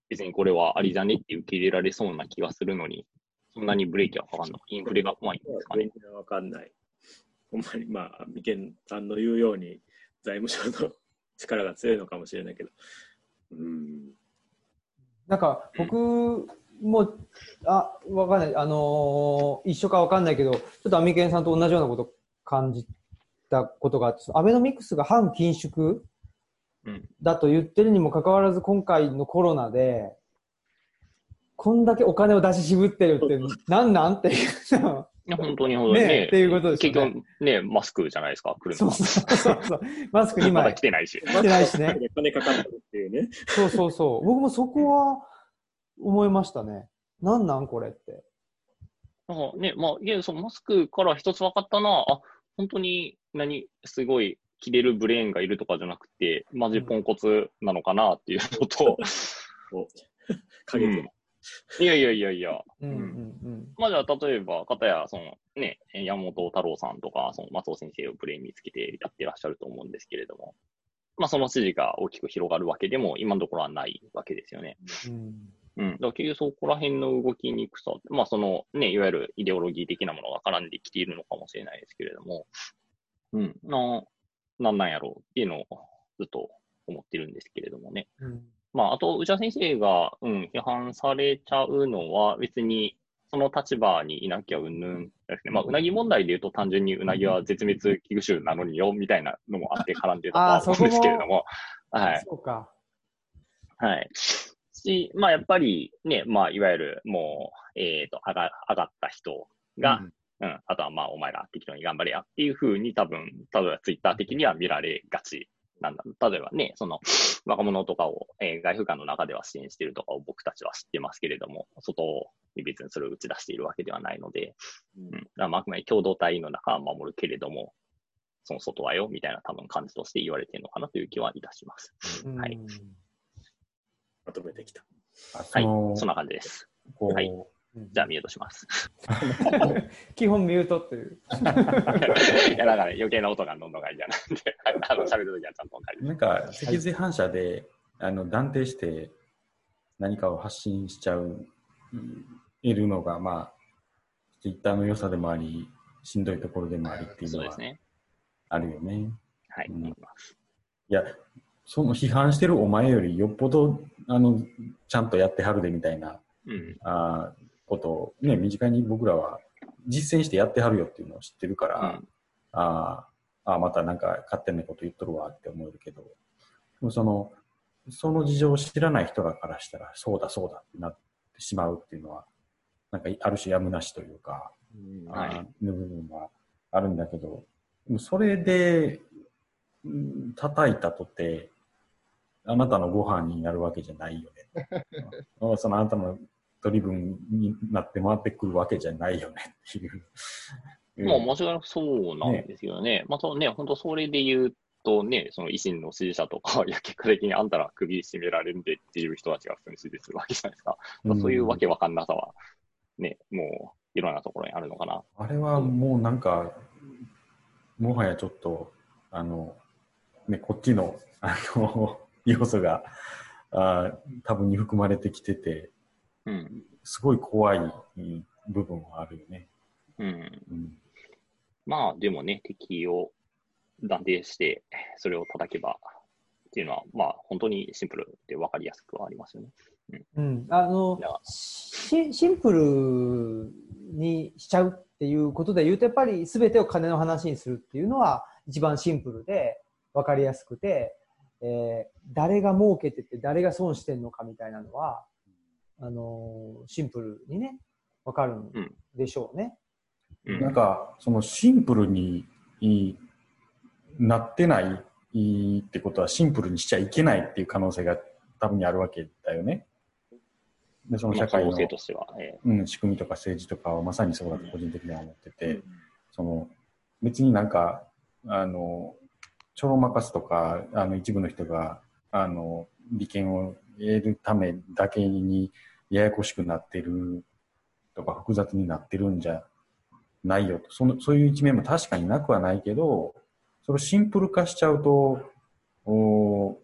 別にこれはありじゃねって受け入れられそうな気がするのに、そんなにブレーキはかかんのか、インフレが怖いんですかね。全然わかんない。ほんまに、まあ、眉間さんの言うように、財務省の 力が強いのかもしれないけど。うん。なんか僕もう、あ、わかんない。あのー一緒かわかんないけど、ちょっとアミケンさんと同じようなこと感じたことがあって、アベノミクスが反緊縮うんだと言ってるにもかかわらず、今回のコロナで、こんだけお金を出し渋ってるって、なんなんっていう。いや、本当に本当にねね。っていうことですよね結局ね、マスクじゃないですか、来るのは。そうそうそうそう。マスク2まだ枚来てないし。来てないしね。金かかってるっていうね。そうそうそう。僕もそこは思いましたね。なんなんこれって。なんかね、まあ、いや、そのマスクから一つ分かったな、あ、本当に、何、すごい、切れるブレーンがいるとかじゃなくて、マジポンコツなのかなっていうのと、お過激な。いやいやいやいや、うんうんうん。まあじゃあ、例えば、片や、そのね、山本太郎さんとか、その松尾先生をブレーンにつけてやってらっしゃると思うんですけれども、まあその支持が大きく広がるわけでも、今のところはないわけですよね。うんうん。だから結局そこら辺の動きにくさ、まあそのね、いわゆるイデオロギー的なものが絡んできているのかもしれないですけれども、うん、な、なんなんやろうっていうのをずっと思ってるんですけれどもね。うんまああと、内田先生が、うん、批判されちゃうのは別にその立場にいなきゃうんぬんですね。まあ、うなぎ問題で言うと単純にうなぎは絶滅危惧種なのによ、みたいなのもあって絡んでたとは思う んですけれども、はい。そうか。はい。し、まあ、やっぱりね、まあ、いわゆるもう、えっ、と、上が、上がった人が、うん、あとはまあ、お前ら適当に頑張れやっていうふうに多分、例えばツイッター的には見られがちなんだ。例えばね、その、若者とかを、えー外風館の中では支援しているとかを僕たちは知ってますけれども、外に別にそれを打ち出しているわけではないので、うん。まあ、あくまで共同体の中は守るけれども、その外はよ、みたいな多分感じとして言われているのかなという気はいたします。はいうんまとめてきた。あそはいの、そんな感じです。こう、はいじゃあミュートします。基本ミュートっていう。いや、だから余計な音がどんどんがいいじゃなんで、あの、喋るときはちゃんとなんか、脊髄反射で、あの断定して何かを発信しちゃう、うんいるのが、まあ、ツイッターの良さでもあり、しんどいところでもありっていうのはそうですね。あるよね。はい、うん思います。いや、その批判してるお前よりよっぽど、あの、ちゃんとやってはるでみたいな、うん。あーことを、ね、身近に僕らは実践してやってはるよっていうのを知ってるから、うん。あーあー、またなんか勝手なこと言っとるわって思えるけど、でもその、その事情を知らない人らからしたら、そうだそうだってなってしまうっていうのは、なんかある種やむなしというか、はいあーの部分はあるんだけど、それで、うん叩いたとて、あなたのご飯になるわけじゃないよね。う んそのあなたの取り分になって回ってくるわけじゃないよねっていう。まあ、間違いなくそうなんですよね。またね、本当それで言うとね、その維新の支持者とか、いや、結果的にあんたら首絞められるんでっていう人たちが普通に支持するわけじゃないですか。まあそういうわけわかんなさは、ね、もう、いろんなところにあるのかな。あれはもうなんか、もはやちょっと、あの、ね、こっちの、あの、要素が、あー多分に含まれてきてて、うん。すごい怖い部分はあるよね。うん。うん、まあ、でもね、敵を断定して、それを叩けばっていうのは、まあ、本当にシンプルで分かりやすくはありますよね。うん、あのいやシシンプルにしちゃうっていうことで言うとやっぱり全てを金の話にするっていうのは一番シンプルで分かりやすくて、えー誰が儲けてて誰が損してんのかみたいなのはあのーシンプルにね分かるんでしょうね。うん。なんか、そのシンプルにいなってないいってことはシンプルにしちゃいけないっていう可能性が多分にあるわけだよね。で、そのまあ、社会のとしては、えうん、仕組みとか政治とかはまさにそうだと個人的には思ってて、その別になんか、あの、ちょろまかすとか、あの一部の人が、あの、利権を得るためだけにややこしくなってるとか複雑になってるんじゃないよと。そのそういう一面も確かになくはないけど、それをシンプル化しちゃうと、お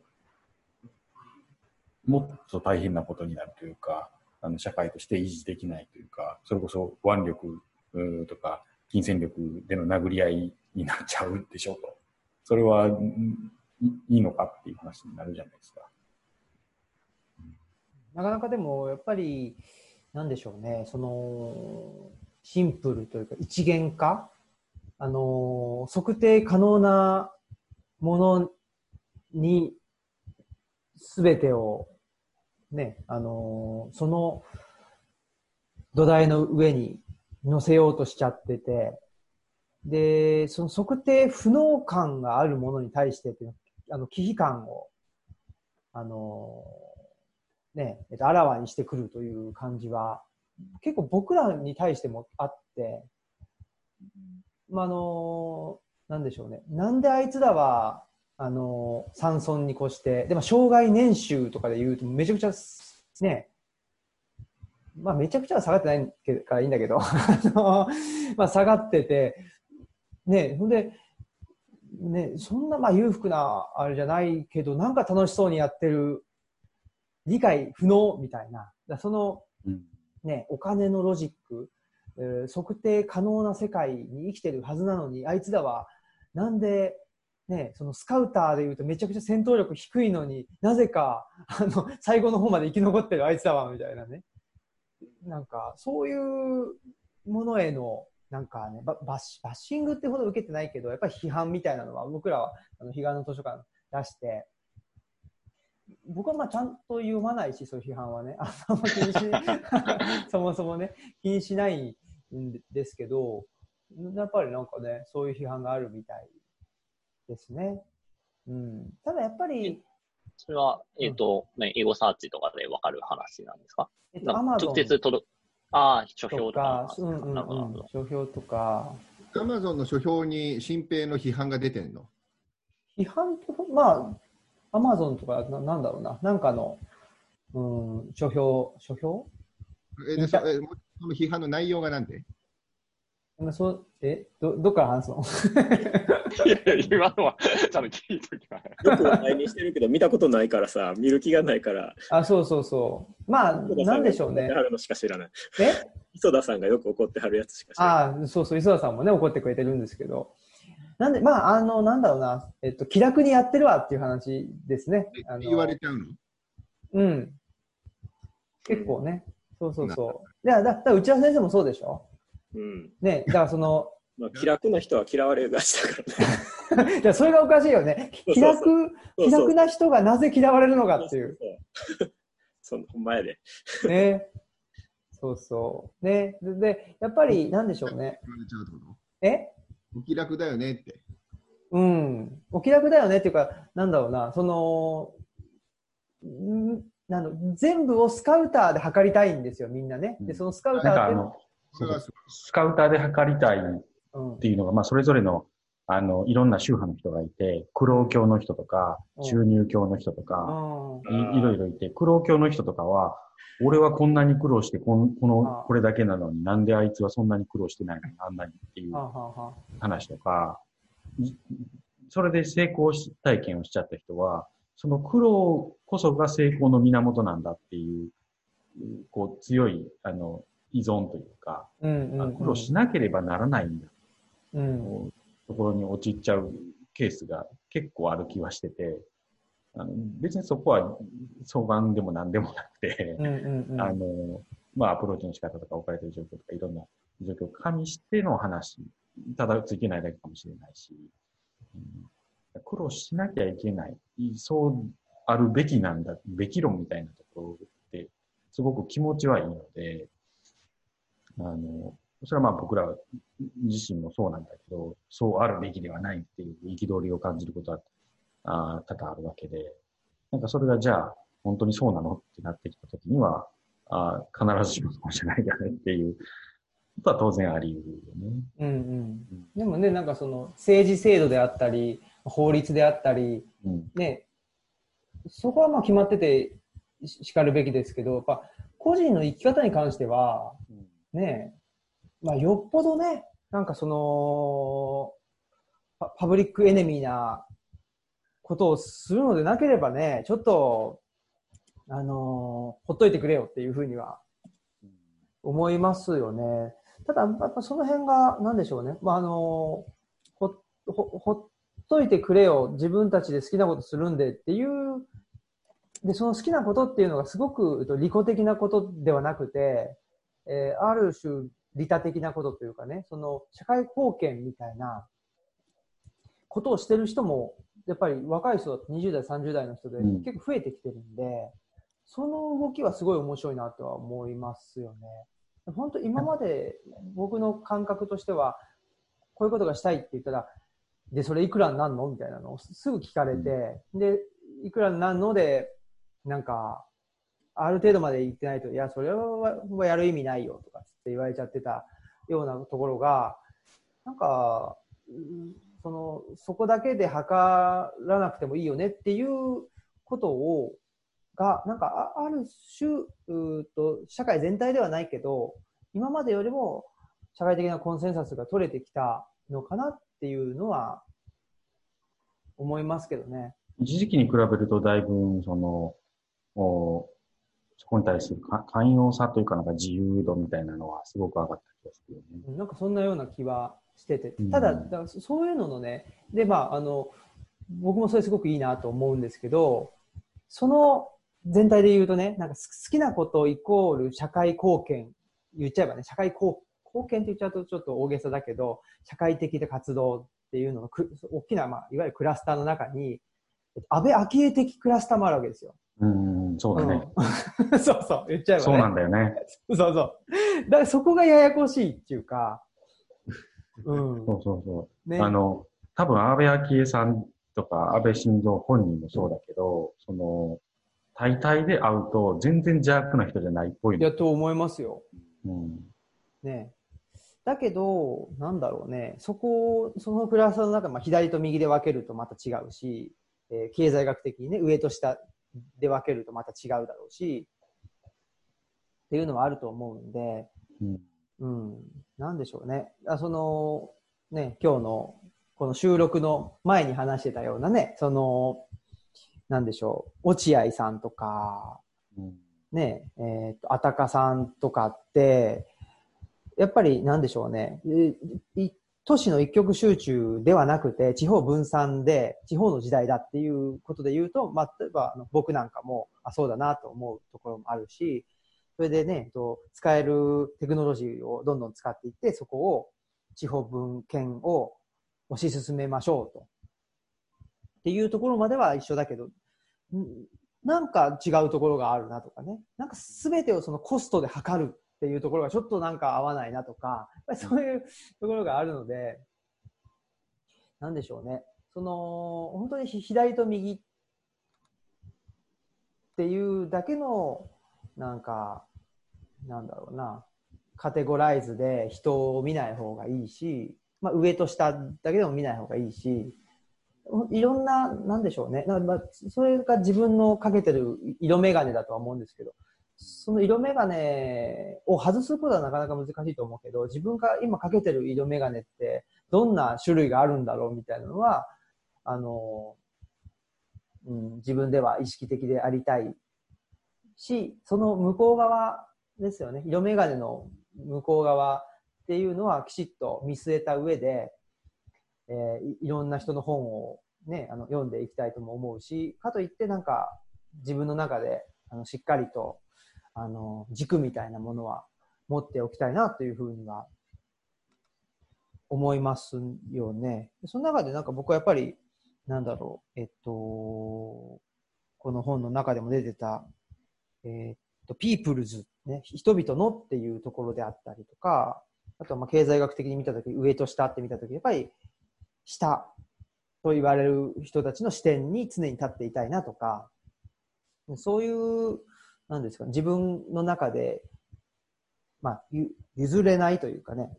もっと大変なことになるというか、あの社会として維持できないというか、それこそ腕力とか金銭力での殴り合いになっちゃうでしょうと。それはいいのかっていう話になるじゃないですか。なかなかでもやっぱりなんでしょうね、その、シンプルというか一元化あの、測定可能なものに全てをね、あの、その土台の上に乗せようとしちゃってて、で、その測定不能感があるものに対してあの、危機感を、あの、ね、え、あらわにしてくるという感じは、結構僕らに対してもあって、まあ、あの、なんでしょうね。なんであいつらは、あの、山村に越して、でも、障害年収とかで言うと、めちゃくちゃ、ね、まあ、めちゃくちゃは下がってないからいいんだけど、あの、まあ、下がってて、ね、ほんで、ね、そんな、まあ、裕福な、あれじゃないけど、なんか楽しそうにやってる、理解不能みたいな、その、ね、お金のロジック、えー、測定可能な世界に生きてるはずなのに、あいつらは、なんで、ね、そのスカウターでいうとめちゃくちゃ戦闘力低いのになぜか、あの、最後の方まで生き残ってるあいつらは、みたいなね。なんか、そういうものへの、なんかね、ババッシングってほど受けてないけど、やっぱり批判みたいなのは、僕らは、あの、彼岸の図書館出して、僕はまあちゃんと読まないし、そういう批判はね、あんま気にし、そもそもね、気にしないんですけど、やっぱりなんかね、そういう批判があるみたいですね。うん、ただやっぱり、それは、えっ、ー、と、うん、英語サーチとかでわかる話なんですか、えっと、直接届ああ、書評とか。うんうんうん、書評とか。アマゾンの書評に新平の批判が出てんの？批判と、まあ、アマゾンとかな、なんだろうな、なんかの、うん、書評、書評？えでそえその批判の内容がなんで？そえど、どっから話すの？いやいや、今のは、ちゃんと聞いときます。よく話題にしてるけど、見たことないからさ、見る気がないから。あ、そうそうそう。まあ、なんでしょうね。はるのしか知らない。え？磯田さんがよく怒ってはるやつしか知らない。あそうそう、磯田さんもね、怒ってくれてるんですけど。なんで、まあ、あの、なんだろうな、えっと、気楽にやってるわっていう話ですね。あの言われちゃうの？うん。結構ね。そうそうそう。いや、だ、だ内田先生もそうでしょ？うん。ね、だからその、まあ、気楽な人は嫌われがちだからね。いや、それがおかしいよね。気楽、気楽な人がなぜ嫌われるのかっていう。その前で。ね。そう。そう。ね。で、やっぱり、なんでしょう。ね。えお気楽だよねって。う。ん。お気楽だよねっていう。か、なんだろう。な、その、んなの全部をスカウターで測りたいんですよ、みんなね。で、そのスカウターで。スカウターで測りたいっていうのが、まあ、それぞれの、あの、いろんな宗派の人がいて、苦労教の人とか、収入教の人とか、いろいろいて、苦労教の人とかは、俺はこんなに苦労してこの、この、これだけなのになんであいつはそんなに苦労してないのにあんなにっていう話とか、それで成功体験をしちゃった人は、その苦労こそが成功の源なんだっていう、こう強い、あの、依存というか、苦労しなければならないんだ、うん、ところに陥っちゃうケースが結構ある気はしてて、あの別にそこは相談でも何でもなくて、うんうんうん、あの、まあ、アプローチの仕方とか置かれてる状況とかいろんな状況を加味しての話、ただついてないだけかもしれないし、うん、苦労しなきゃいけない、そうあるべきなんだ、べき論みたいなところってすごく気持ちはいいので、あの、それはまあ僕ら自身もそうなんだけど、そうあるべきではないっていう憤りを感じることはあ多々あるわけで、なんかそれがじゃあ、本当にそうなのってなってきたときには、あ必ずしもそうじゃないよねっていうことは当然あり得るよね。うんうん。うん、でもね、なんかその政治制度であったり、法律であったり、うん、ね、そこはまあ決まっててしかるべきですけど、やっぱ個人の生き方に関しては、ね、まあよっぽどね、なんかその、パブリックエネミーなことをするのでなければね、ちょっと、あのー、ほっといてくれよっていうふうには思いますよね。ただ、やっぱその辺が、なんでしょうね。まあ、あのー、ほ、ほ、ほっといてくれよ。自分たちで好きなことするんでっていう、で、その好きなことっていうのがすごく利己的なことではなくて、えーある種利他的なことというかね、その社会貢献みたいなことをしてる人も、やっぱり若い人だと20代、30代の人でうん。結構増えてきてるんで、その動きはすごい面白いなとは思いますよね。本当今まで僕の感覚としては、こういうことがしたいって言ったら、で、それいくらになんの？みたいなのをすぐ聞かれて、で、いくらになんの？で、なんか、ある程度まで言ってないと、いや、それはやる意味ないよとかって言われちゃってたようなところが、なんか、その、そこだけで測らなくてもいいよねっていうことを、が、なんか、ある種、うと、社会全体ではないけど、今までよりも社会的なコンセンサスが取れてきたのかなっていうのは、思いますけどね。一時期に比べるとだいぶ、その、おそこに対するか寛容さというか、なんか自由度みたいなのはすごく上がった気がするよね。なんかそんなような気はしててうん、ただ、だそそういうののね、で、まあ、あの、僕もそれすごくいいなと思うんですけど、その全体で言うとね、なんか好好きなことイコール社会貢献、言っちゃえばね、社会貢貢献って言っちゃうとちょっと大げさだけど、社会的な活動っていうののく、大きな、まあ、いわゆるクラスターの中に、安倍昭恵的クラスターもあるわけですよ。うん、そうだね。うん そうそう、言っちゃえばね。そうなんだよね。そうそう。だからそこがややこしいっていうか、うん。そうそうそう。ね、あの、多分安倍昭恵さんとか安倍晋三本人もそうだけど、その、大体で会うと全然邪悪な人じゃないっぽいの。いや、と思いますよ。うん。ね。だけど、なんだろうね、そこ、そのクラスの中、まあ、左と右で分けるとまた違うし、えー経済学的にね、上と下で分けるとまた違うだろうし、っていうのはあると思うんで、うん。うん、なんでしょうね。あその、ね、今日の、この収録の前に話してたようなね、その、なんでしょう、落合さんとか、うん。ね、えっ、と、あたかさんとかって、やっぱりなんでしょうね、都市の一極集中ではなくて、地方分散で、地方の時代だっていうことで言うと、まあ、例えばあの僕なんかも、あ、そうだなと思うところもあるし、それでね、と使えるテクノロジーをどんどん使っていって、そこを地方分権を推し進めましょうと。っていうところまでは一緒だけど、なんか違うところがあるなとかね。なんか全てをそのコストで測るっていうところがちょっとなんか合わないなとか、そういうところがあるので、なんでしょうね。その、本当に左と右っていうだけの、なんか、なんだろうな、カテゴライズで人を見ない方がいいし、まあ上と下だけでも見ない方がいいし、いろんな、なんでしょうね。まあ、それが自分のかけてる色眼鏡だとは思うんですけど、その色眼鏡を外すことはなかなか難しいと思うけど、自分が今かけてる色眼鏡ってどんな種類があるんだろうみたいなのは、あの、うん、自分では意識的でありたいし、その向こう側ですよね。色眼鏡の向こう側っていうのはきちっと見据えた上で、えーいろんな人の本をね、あの読んでいきたいとも思うし、かといってなんか自分の中であのしっかりとあの軸みたいなものは持っておきたいなというふうには思いますよね。その中でなんか僕はやっぱり、なんだろう、えっと、この本の中でも出てた、えっと、ピープルズ、ね、人々のっていうところであったりとか、あとはまあ経済学的に見たとき、上と下って見たとき、やっぱり下と言われる人たちの視点に常に立っていたいなとか、そういう、なんですか、自分の中で、まあ、ゆ譲れないというかね、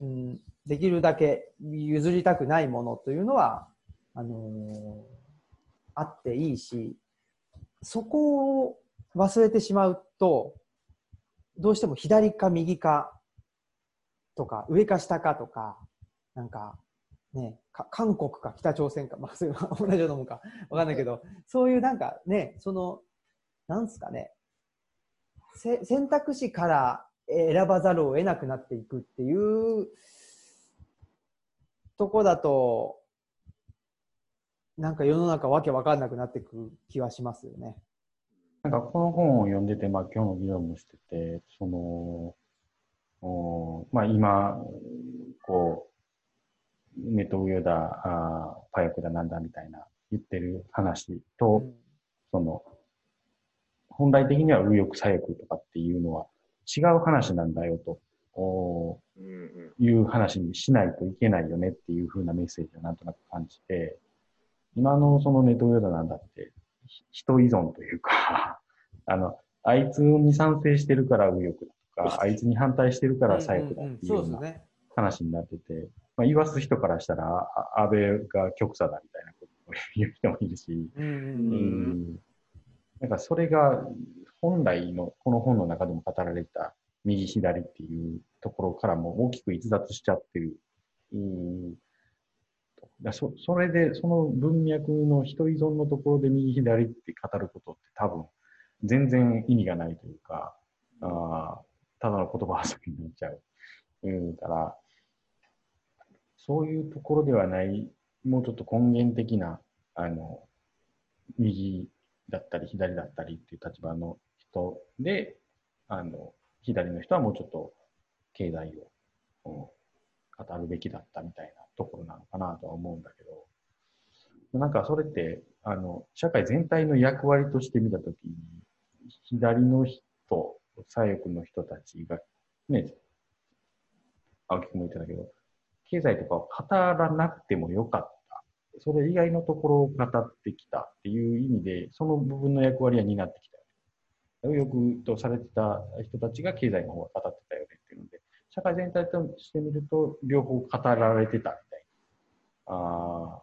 うん、できるだけ譲りたくないものというのは、あのーあっていいし、そこを忘れてしまうと、どうしても左か右かとか、上か下かとか、なんか、ね、か韓国か北朝鮮か、まあ、そういう同じようなもんか、わかんないけど、そういうなんかね、その、なんですかね、せ選択肢からえー選ばざるを得なくなっていくっていうとこだと、なんか世の中わけわかんなくなっていく気はしますよね。なんかこの本を読んでて、まあ今日の議論もしてて、その、おまあ今、こう、ネトウヨだ、あパヤクだなんだみたいな言ってる話と、その、本来的には右翼左翼とかっていうのは違う話なんだよと、おいう話にしないといけないよねっていう風なメッセージをなんとなく感じて、今のそのネトウヨダなんだって、ひ人依存というか、あの、あいつに賛成してるから右翼だとか、あいつに反対してるから左翼だっていうそような。話になってて、まあ、言わす人からしたら、あ安倍が極左だみたいなことを言う人もいるし、うん、なんかそれが本来のこの本の中でも語られた右左っていうところからも大きく逸脱しちゃってる。うんだそそれで、その文脈の人依存のところで右左って語ることって多分全然意味がないというか、あただの言葉遊びになっちゃう。うん、から、そういうところではない、もうちょっと根源的な、あの、右だったり左だったりっていう立場の人で、あの、左の人はもうちょっと経済を、語るべきだったみたいなところなのかなとは思うんだけど、なんかそれって、あの、社会全体の役割として見たときに、左の人、左翼の人たちが、ね、青木君も言ってたけど、経済とかを語らなくてもよかった。それ以外のところを語ってきたっていう意味で、その部分の役割は担ってきたよ。くとされてた人たちが経済の方が語ってたよねっていうので、社会全体としてみると、両方語られてたみたいな、あ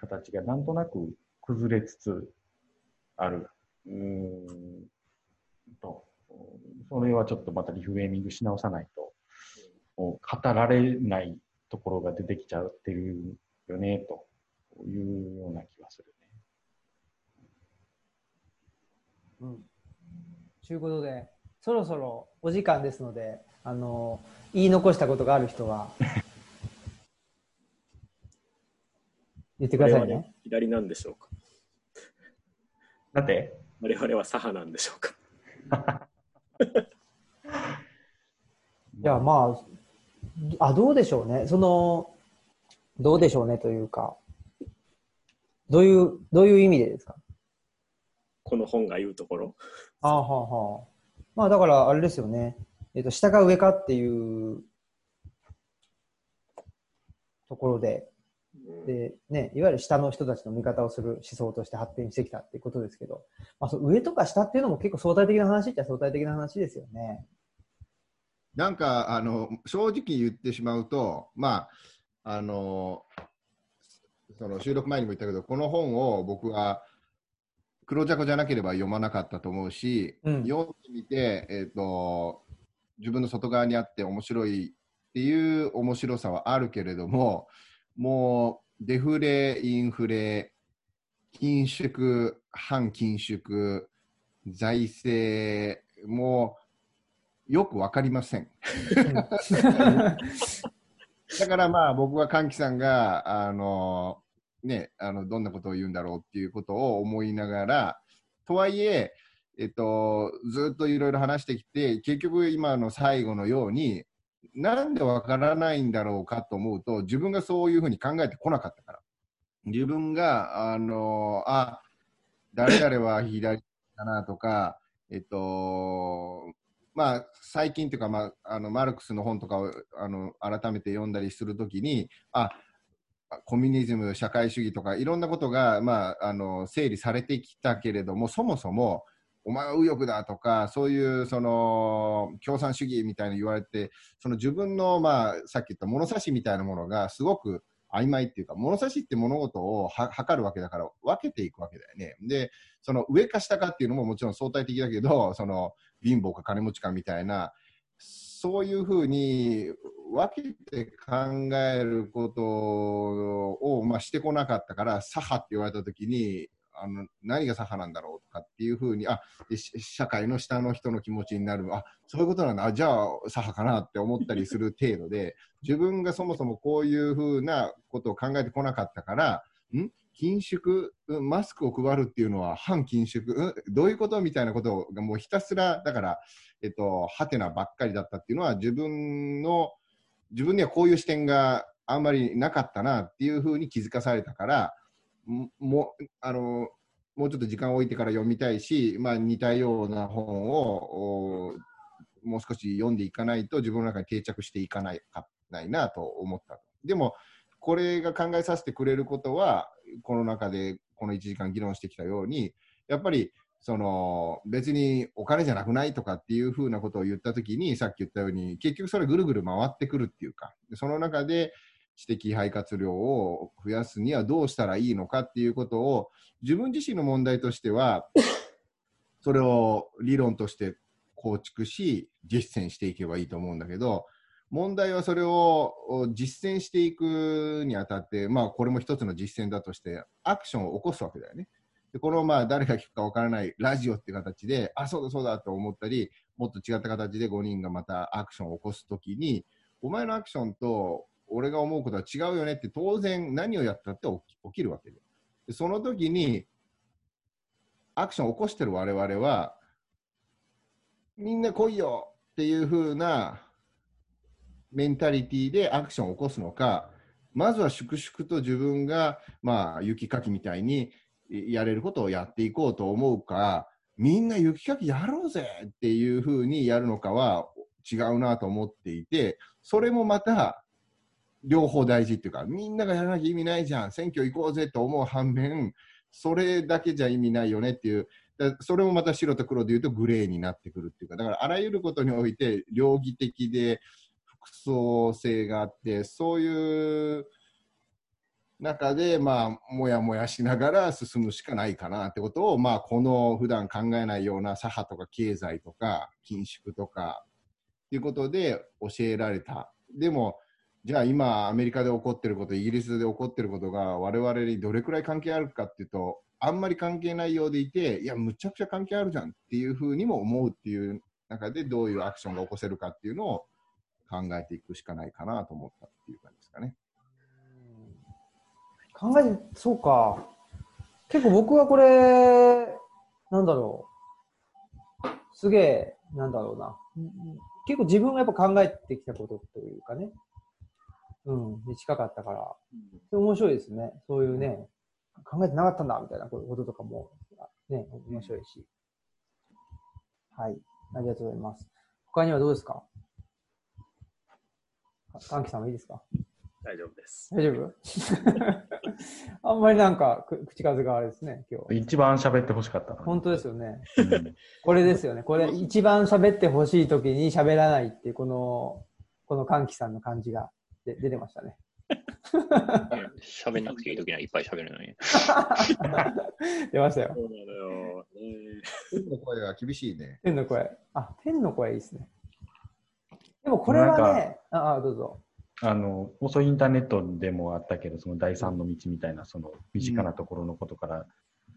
形がなんとなく崩れつつある。うんと、それはちょっとまたリフレーミングし直さないと、語られないところが出てきちゃってるよね、というような気がするね。うん。ということで、そろそろお時間ですので、あの、言い残したことがある人は、言ってください我々ね。左なんでしょうか？だって、我々は左派なんでしょうか？いや、まあ、あ、どうでしょうね。その、どうでしょうねというか、どういう、どういう意味でですか？この本が言うところ。ああ、はあ、はあ。まあ、だから、あれですよね。えっ、と、下か上かっていうところで、で、ね、いわゆる下の人たちの味方をする思想として発展してきたっていうことですけど、まあ、その上とか下っていうのも結構相対的な話っちゃ相対的な話ですよね。なんかあの正直言ってしまうと、まあ、あのその収録前にも言ったけど、この本を僕は黒ジャコじゃなければ読まなかったと思うし、うん読んでみて、えーと、自分の外側にあって面白いっていう面白さはあるけれども、もうデフレ、インフレ、緊縮、反緊縮、財政、もうよくわかりません。だからまあ僕は歓喜さんが、あの、ね、あの、どんなことを言うんだろうっていうことを思いながら、とはいえ、えっと、ずっといろいろ話してきて、結局今の最後のように、なんでわからないんだろうかと思うと、自分がそういうふうに考えてこなかったから。自分が、あの、あ、誰々は左だなとか、えっと、まあ、最近というか、まあ、あのマルクスの本とかをあの改めて読んだりするときにあコミュニズム社会主義とかいろんなことが、まあ、あの整理されてきたけれどもそもそもお前は右翼だとかそういうその共産主義みたいに言われてその自分の、まあ、さっき言った物差しみたいなものがすごく曖昧っていうか物差しって物事を測るわけだから分けていくわけだよね。でその上か下かっていうのももちろん相対的だけど その貧乏か金持ちかみたいなそういうふうに分けて考えることを、まあ、してこなかったから左派って言われた時にあの何が左派なんだろうとかっていうふうにあ社会の下の人の気持ちになるあそういうことなんだ。あじゃあ左派かなって思ったりする程度で 自分がそもそもこういうふうなことを考えてこなかったからん？緊縮、マスクを配るっていうのは反緊縮、どういうことみたいなことがもうひたすら、だから、えっと、はてなばっかりだったっていうのは、自分の、自分にはこういう視点があんまりなかったなっていうふうに気づかされたから、もう、あの、もうちょっと時間を置いてから読みたいし、まあ、似たような本を、もう少し読んでいかないと自分の中に定着していかないかないなと思った。でも、これが考えさせてくれることは、この中でこの1時間議論してきたように、やっぱりその別にお金じゃなくないとかっていうふうなことを言ったときに、さっき言ったように、結局それぐるぐる回ってくるっていうか、その中で知的肺活量を増やすにはどうしたらいいのかっていうことを、自分自身の問題としては、それを理論として構築し、実践していけばいいと思うんだけど、問題はそれをお実践していくにあたって、まあ、これも一つの実践だとして、アクションを起こすわけだよね。でこのまあ誰が聞くかわからないラジオって形で、あ、そうだそうだと思ったり、もっと違った形で5人がまたアクションを起こすときに、お前のアクションと俺が思うことは違うよねって当然何をやったって起き起きるわけで。でその時に、アクションを起こしてる我々は、みんな来いよっていう風なメンタリティでアクションを起こすのか、まずは粛々と自分が、まあ、雪かきみたいにやれることをやっていこうと思うか、みんな雪かきやろうぜっていう風にやるのかは違うなと思っていて、それもまた両方大事っていうか、みんながやらなきゃ意味ないじゃん、選挙行こうぜと思う反面、それだけじゃ意味ないよねっていう、それもまた白と黒で言うとグレーになってくるっていうか、だからあらゆることにおいて両義的で複層性があって、そういう中で、まあ、もやもやしながら進むしかないかなってことを、まあ、この普段考えないような左派とか経済とか緊縮とかっていうことで教えられた。でも、じゃあ今アメリカで起こっていること、イギリスで起こっていることが我々にどれくらい関係あるかっていうと、あんまり関係ないようでいて、いや、むちゃくちゃ関係あるじゃんっていうふうにも思うっていう中で、どういうアクションが起こせるかっていうのを考えていくしかないかなと思ったっていう感じですかね。考えて、そうか。結構僕はこれ、なんだろう。すげえ、なんだろうな。結構自分がやっぱ考えてきたことというかね。うん、に近かったから。それ面白いですね。そういうね、考えてなかったんだみたいなこととかも、ね、面白いし。はい。ありがとうございます。他にはどうですか？かんきさんはいいですか？大丈夫です。大丈夫？あんまりなんかく口数があれですね、今日。一番喋ってほしかった本当ですよね。うんこれですよね。これ一番喋ってほしい時に喋らないっていう、この、この歓喜さんの感じがで出てましたね。喋んなくていいときにはいっぱい喋るのに。出ましたよ。そうなのよ。ね天の声は厳しいね。天の声。あ、天の声いいですね。でもこれはね、ああ、どうぞ。あの、遅いインターネットでもあったけど、その第三の道みたいな、その身近なところのことから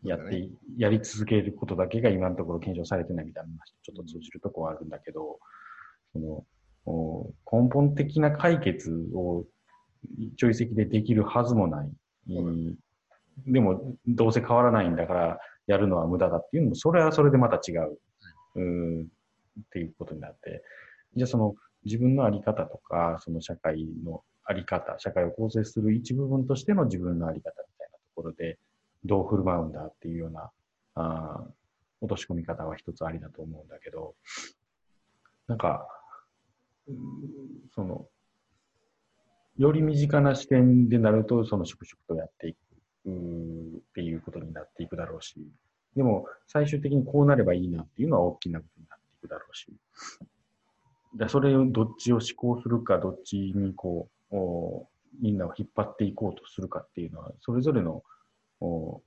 やって、うんやり続けることだけが今のところ検証されてないみたいなちょっと通じるところはあるんだけど、その、お根本的な解決を一朝一夕でできるはずもない。うんでも、どうせ変わらないんだから、やるのは無駄だっていうのも、それはそれでまた違う。うん、っていうことになって。じゃあその自分のあり方とか、その社会のあり方、社会を構成する一部分としての自分のあり方みたいなところで、どう振る舞うんだっていうような、あー落とし込み方は一つありだと思うんだけど、なんか、うんその、より身近な視点でなると、その粛々とやっていくっていうことになっていくだろうし、でも最終的にこうなればいいなっていうのは大きなことになっていくだろうし、だそれをどっちを思考するか、どっちにこう、おみんなを引っ張っていこうとするかっていうのは、それぞれの、お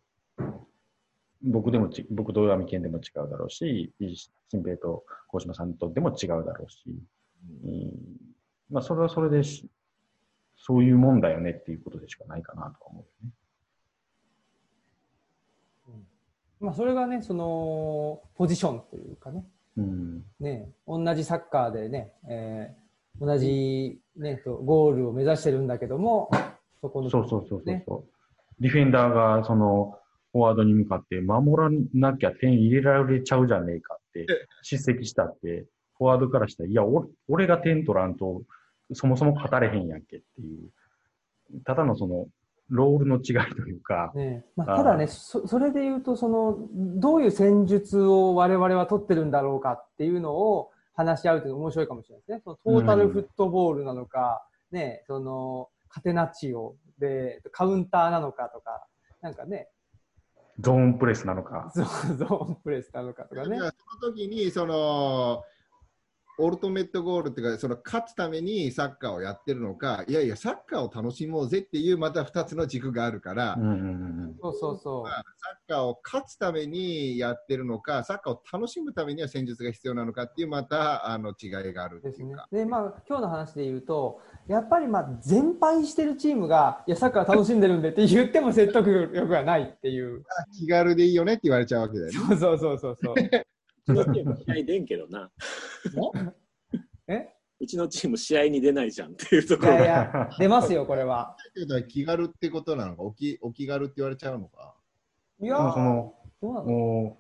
僕でもち、僕と網県でも違うだろうし、新平と鴻島さんとでも違うだろうし、うん。まあ、それはそれでし、そういうもんだよねっていうことでしかないかなとは思うよね。まあ、それがね、その、ポジションというかね、うん。ね、同じサッカーでね、えー同じ、ね、とゴールを目指してるんだけども、そこの、そうそうそうそうディフェンダーがそのフォワードに向かって守らなきゃ点入れられちゃうじゃねえかって叱責したって、フォワードからしたら、いや、俺俺が点取らんと、そもそも勝たれへんやんけっていう、ただのその、ロールの違いというか、ねまあ、ただねそ、それで言うとその、どういう戦術を我々は取ってるんだろうかっていうのを話し合うというのが面白いかもしれないですね。そのトータルフットボールなのか、ね、そのカテナッチオでカウンターなのかとか、なんかね、ゾーンプレスなのか。ゾーンプレスなのかとかね。その時にそのオルトメットゴールっていうかその勝つためにサッカーをやってるのかいやいやサッカーを楽しもうぜっていうまた2つの軸があるから、そうそうそう。サッカーを勝つためにやってるのかサッカーを楽しむためには戦術が必要なのかっていうまたあの違いがあるってですねいうか。。で、まあ、今日の話で言うと、やっぱりまあ、全敗してるチームが、いや、サッカー楽しんでるんでって言っても説得力がないっていう。気軽でいいよねって言われちゃうわけだよね。そうそうそうそうそう。うちのチーム試合出んけどな。え？うちのチーム試合に出ないじゃんっていうといころが。やいや、出ますよ、これは。気軽ってことなのか？おきお気軽って言われちゃうのか？いやそのどうなの？も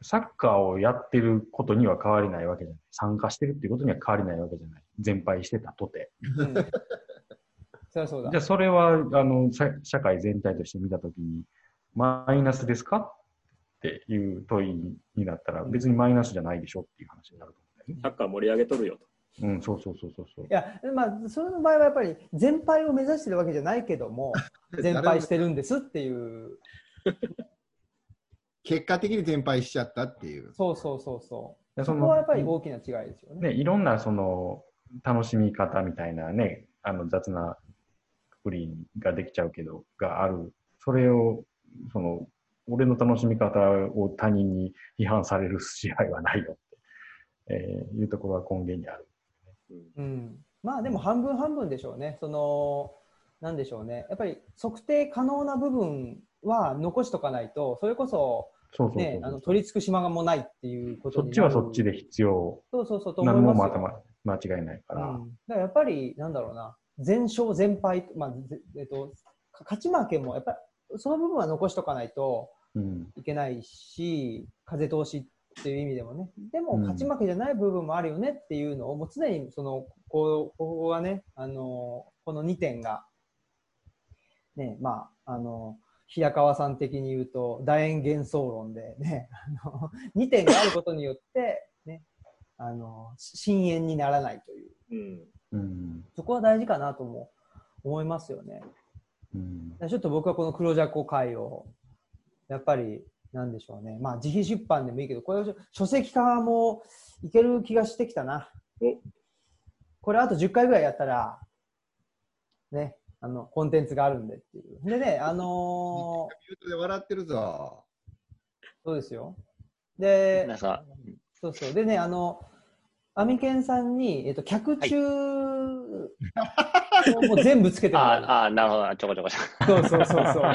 う、サッカーをやってることには変わりないわけじゃない。参加してるっていうことには変わりないわけじゃない。全敗してたとて。うん。そりゃそうだじゃあ、。それは、あの、社社会全体として見たときに、マイナスですか？っていう問いになったら、別にマイナスじゃないでしょっていう話になると思うんだよね。サッカー盛り上げとるよと。うん、そうそうそうそうそうい。や、まあ、それの場合はやっぱり、全敗を目指してるわけじゃないけども、全敗してるんですっていう。結果的に全敗しちゃったっていう。そうそうそうそう。そこはやっぱり大きな違いですよね。ね、いろんなその楽しみ方みたいなね、あの雑なくくりができちゃうけど、がある。それを、その、俺の楽しみ方を他人に批判される試合はないよって、えーいうところは根源にある。うん、まあでも半分半分でしょうね。その、なんでしょうね。やっぱり測定可能な部分は残しとかないと、それこそ、そうそうそうね、あの取り付く島がもないっていうことそっちはそっちで必要。そうそうそうと思い何もますよ。またま間違いないから。うん、だからやっぱり、なんだろうな、全勝、全敗、まあぜえっと、か勝ち負けも、やっぱりその部分は残しとかないとうん。いけないし、風通しっていう意味でもね、でもうん勝ち負けじゃない部分もあるよねっていうのを、もう常にその、こう、ここはね、あの、この2点が、ね、まあ、あの、平川さん的に言うと、楕円幻想論でね、あの、2点があることによって、ね、あの、深淵にならないという。うん。うん。そこは大事かなとも思いますよね。うん。ちょっと僕はこの黒ジャコ会を、やっぱり、なんでしょうね。まあ、自費出版でもいいけど、これを書籍化もいける気がしてきたなお。これあと10回ぐらいやったら、ね、あの、コンテンツがあるんでっていう。でね、あのーミュートで笑ってるぞ。そうですよ。で、そうそう。でね、あの、アミケンさんに、えっと、客中を もう全部つけてもらう。ああ、なるほど、ちょこちょこちょこ。そうそうそうそう。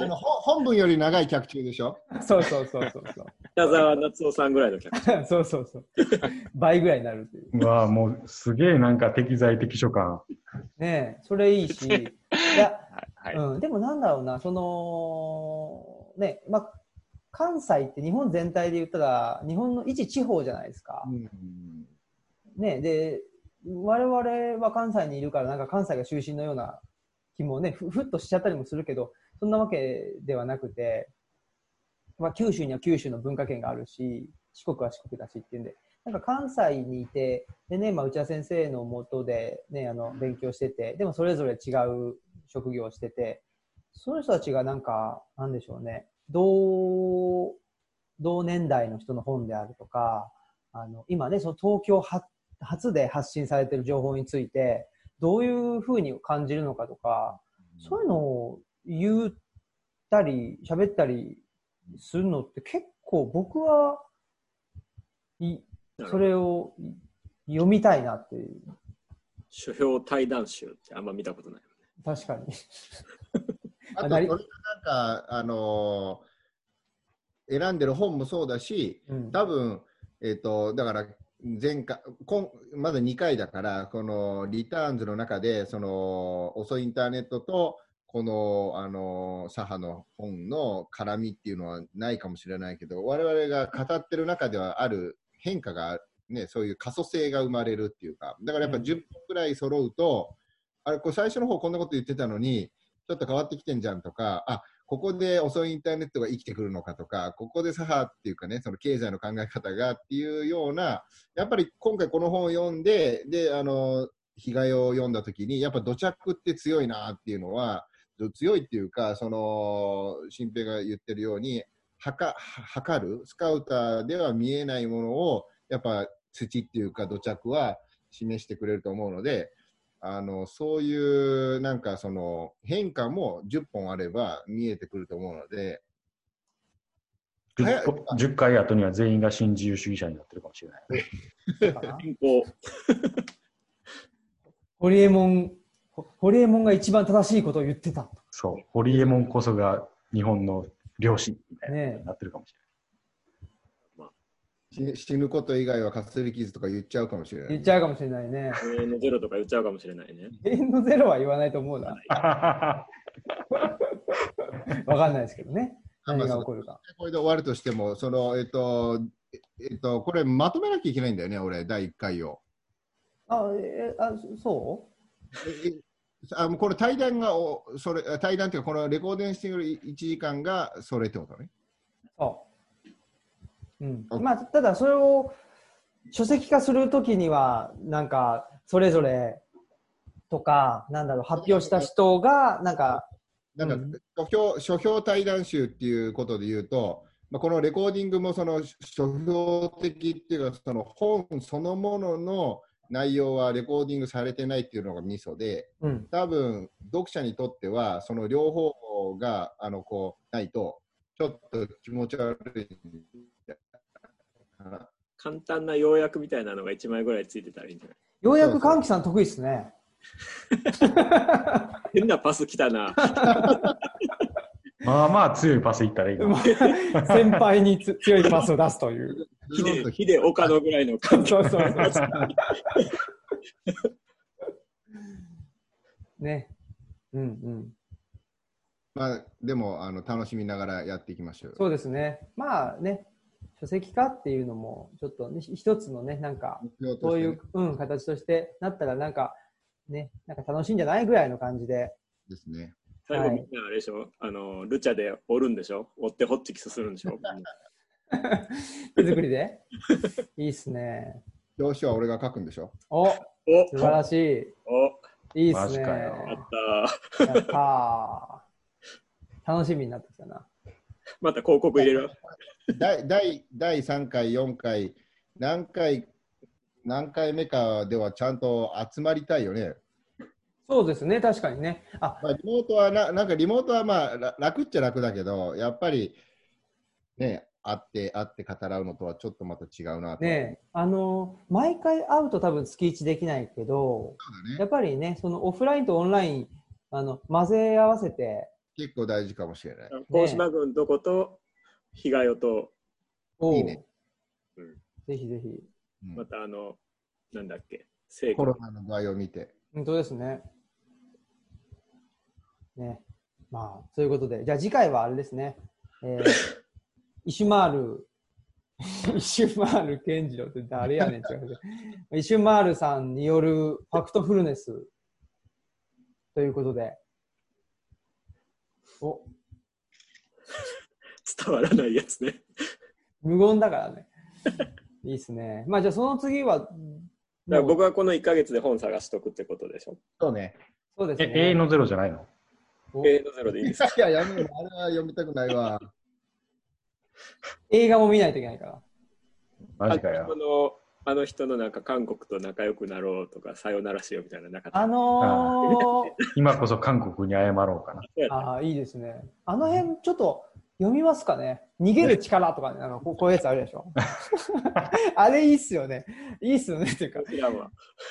あのほ本文より長い客中でしょ？そうそうそうそうそう。北沢夏夫さんぐらいの客。そうそうそう。倍ぐらいになるっていう。うわあもうすげえなんか適材適所感。ねえ、それいいし。いや、はい。うん、でもなんだろうな、その、ね、まあ、関西って日本全体で言ったら、日本の一地方じゃないですか。ね、で、我々は関西にいるから、なんか関西が中心のような気もね、ふふっとしちゃったりもするけど、そんなわけではなくて、まあ、九州には九州の文化圏があるし、四国は四国だしっていうんで、なんか関西にいて、でね、まあ、内田先生のもとでね、あの、勉強してて、でもそれぞれ違う職業をしてて、その人たちがなんか、なんでしょうね、同、同年代の人の本であるとか、あの、今ね、その東京発初で発信されてる情報について、どういうふうに感じるのかとか、そういうのを言ったり、喋ったりするのって結構僕は、いそれをい読みたいなっていう。書評対談集ってあんま見たことない。確かに。あと、なりそれがなんか、あのー選んでる本もそうだし、うん。多分、えっ、と、だから、前回、今まだ2回だから、このリターンズの中で、その、遅いインターネットと、この、あの、左派の本の絡みっていうのはないかもしれないけど、我々が語ってる中ではある変化が、ね、そういう可塑性が生まれるっていうか、だからやっぱうん。10本くらい揃うと、あれ、これ最初の方こんなこと言ってたのに、ちょっと変わってきてんじゃんとか、あ、ここで遅いインターネットが生きてくるのかとか、ここで左派っていうかね、その経済の考え方がっていうような、やっぱり今回この本を読んで、で、あの、被害を読んだ時に、やっぱ土着って強いなっていうのは、強いっていうか、その、新平が言ってるように、はか、測る、スカウターでは見えないものを、やっぱ土っていうか土着は示してくれると思うので、あの、そういう、なんかその、変化も10本あれば見えてくると思うので、早い 10, 10回後には全員が新自由主義者になってるかもしれない。ホリエモン、ホホリエモンが一番正しいことを言ってた。そう。ホリエモンこそが日本の良心みたいなになってるかもし死死ぬこと以外はかすり傷とか言っちゃうかもしれない。言っちゃうかもしれないね。永遠のゼロとか言っちゃうかもしれないね。永遠のゼロは言わないと思うな。わかんないですけどね。まあ何が起こるか。これで終わるとしても、その、えっと、えっと、これまとめなきゃいけないんだよね、俺、第1回を。あ、え、あ、そええあもうこれ対談がおそれ対談っていうかこのレコーディングしてる1時間がそれってことね。うそう。うんあ。まあ、ただそれを書籍化するときには、なんか、それぞれとか、なんだろう、発表した人が、なんか、なんか、うん書評書評対談集っていうことで言うと、まあ、このレコーディングもその書評的っていうかその本そのものの内容はレコーディングされてないっていうのがミソでうん。多分読者にとってはその両方があのこうないとちょっと気持ち悪い。簡単な要約みたいなのが1枚ぐらいついてたらいいんじゃない？ようやく歓喜さん得意ですね。変なパス来たな。まあまあ強いパスいったらいいな。先輩につ強いパスを出すという。ヒデ、ヒデ岡野ぐらいの感じ。そうそうそうそう。ね。うんうん。まあ、でもあの楽しみながらやっていきましょう。そうですね。まあね、書籍化っていうのも、ちょっとね、一つのね、なんか、そういう、うん、形としてなったら、なんか、ね、なんか楽しいんじゃないぐらいの感じで。ですね。最後はいみんなあれでしょ？あの、ルチャで折るんでしょ？折ってホッチキスするんでしょ？手作りで？いいっすね。表紙は俺が書くんでしょ？おお素晴らしい。おいいっすね。マジかよやったーやったー楽しみになってきたな。また広告入れる 第第第3回、4回、何回、何回目かではちゃんと集まりたいよね。そうですね、確かにね。あ、まあ、リモートはな、なんかリモートはまあら楽っちゃ楽だけど、やっぱりね、会って、会って語らうのとはちょっとまた違うなと。ねあの、毎回会うと多分月1できないけど、ねやっぱりね、そのオフラインとオンライン、あの、混ぜ合わせて、結構大事かもしれない。大島君とこと、日賀代と、いいねうんぜひぜひ。うんまたあの、なんだっけ、聖コロナの具合を見て。本当ですね。ね。まあ、そういうことで、じゃあ次回はあれですね。えー、イシュマール、イシュマール健次郎って誰やねんって言われてイシュマールさんによるファクトフルネスということで。お、伝わらないやつね。無言だからね。いいっすね。まあじゃあその次は、だから僕はこの1ヶ月で本探しとくってことでしょ。そうね。そうですえ、ね。永遠のゼロじゃないの？お永遠のゼロでいいですか？いや、やめろ。あれは読みたくないわ。映画も見ないといけないから。マジかよあ。のあの人のなんか韓国と仲良くなろうとか、さよならしようみたいななかった。あのー、今こそ韓国に謝ろうかな。ああ、いいですね。あの辺、ちょっと読みますかね。逃げる力とかね、なんかこうこういうやつあるでしょ。あれいいっすよね。いいっすよね。っていうか、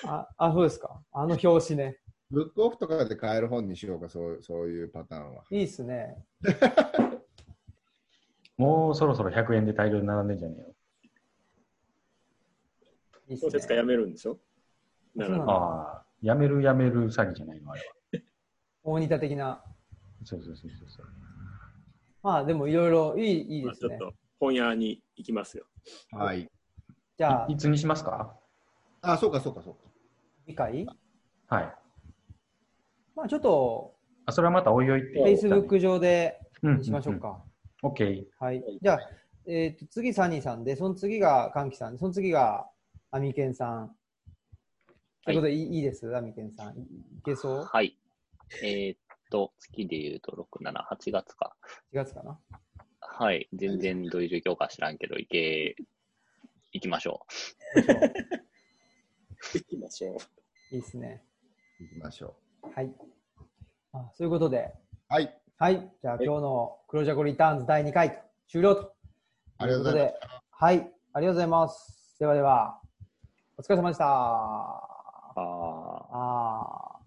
あ、あそうですか。あの表紙ね。ブックオフとかで買える本にしようか、そうそういうパターンは。いいっすね。もうそろそろ100円で大量に並んでんじゃねえよ。小説家ね。辞めるんでしょ？ならそうなんだああ、やめるやめる詐欺じゃないのあれは。大仁田的な。そうそうそうそうそう。まあでもいろいろいいいいですねまあちょっ。と本屋に行きますよ。はい。じゃあいいつにしますか？あ、そうかそうかそうか。次回？はい。まあちょっとあ、それはまたおいおいって。Facebook 上でうんにしましょう。か。うんうん、OK。はい。じゃあ、えっ、と、次サニーさんで、その次が歓喜さんで、その次がアミケンさん。ということで、いい、いいです？アミケンさん。いいけそう？はい。えーっと、月で言うと6、7、8月か。?4 月かな？はい。全然どういう状況か知らんけど、行け、行きましょ行きましょう。いいですね。行きましょはい。あそういうことで、う。はい。はい。じゃあ、今日の黒ジャコリターンズ第2回と終了と。ありがとうございます。す。はい。ありがとうございます。ではでは、お疲れ様でした。う。あーあー。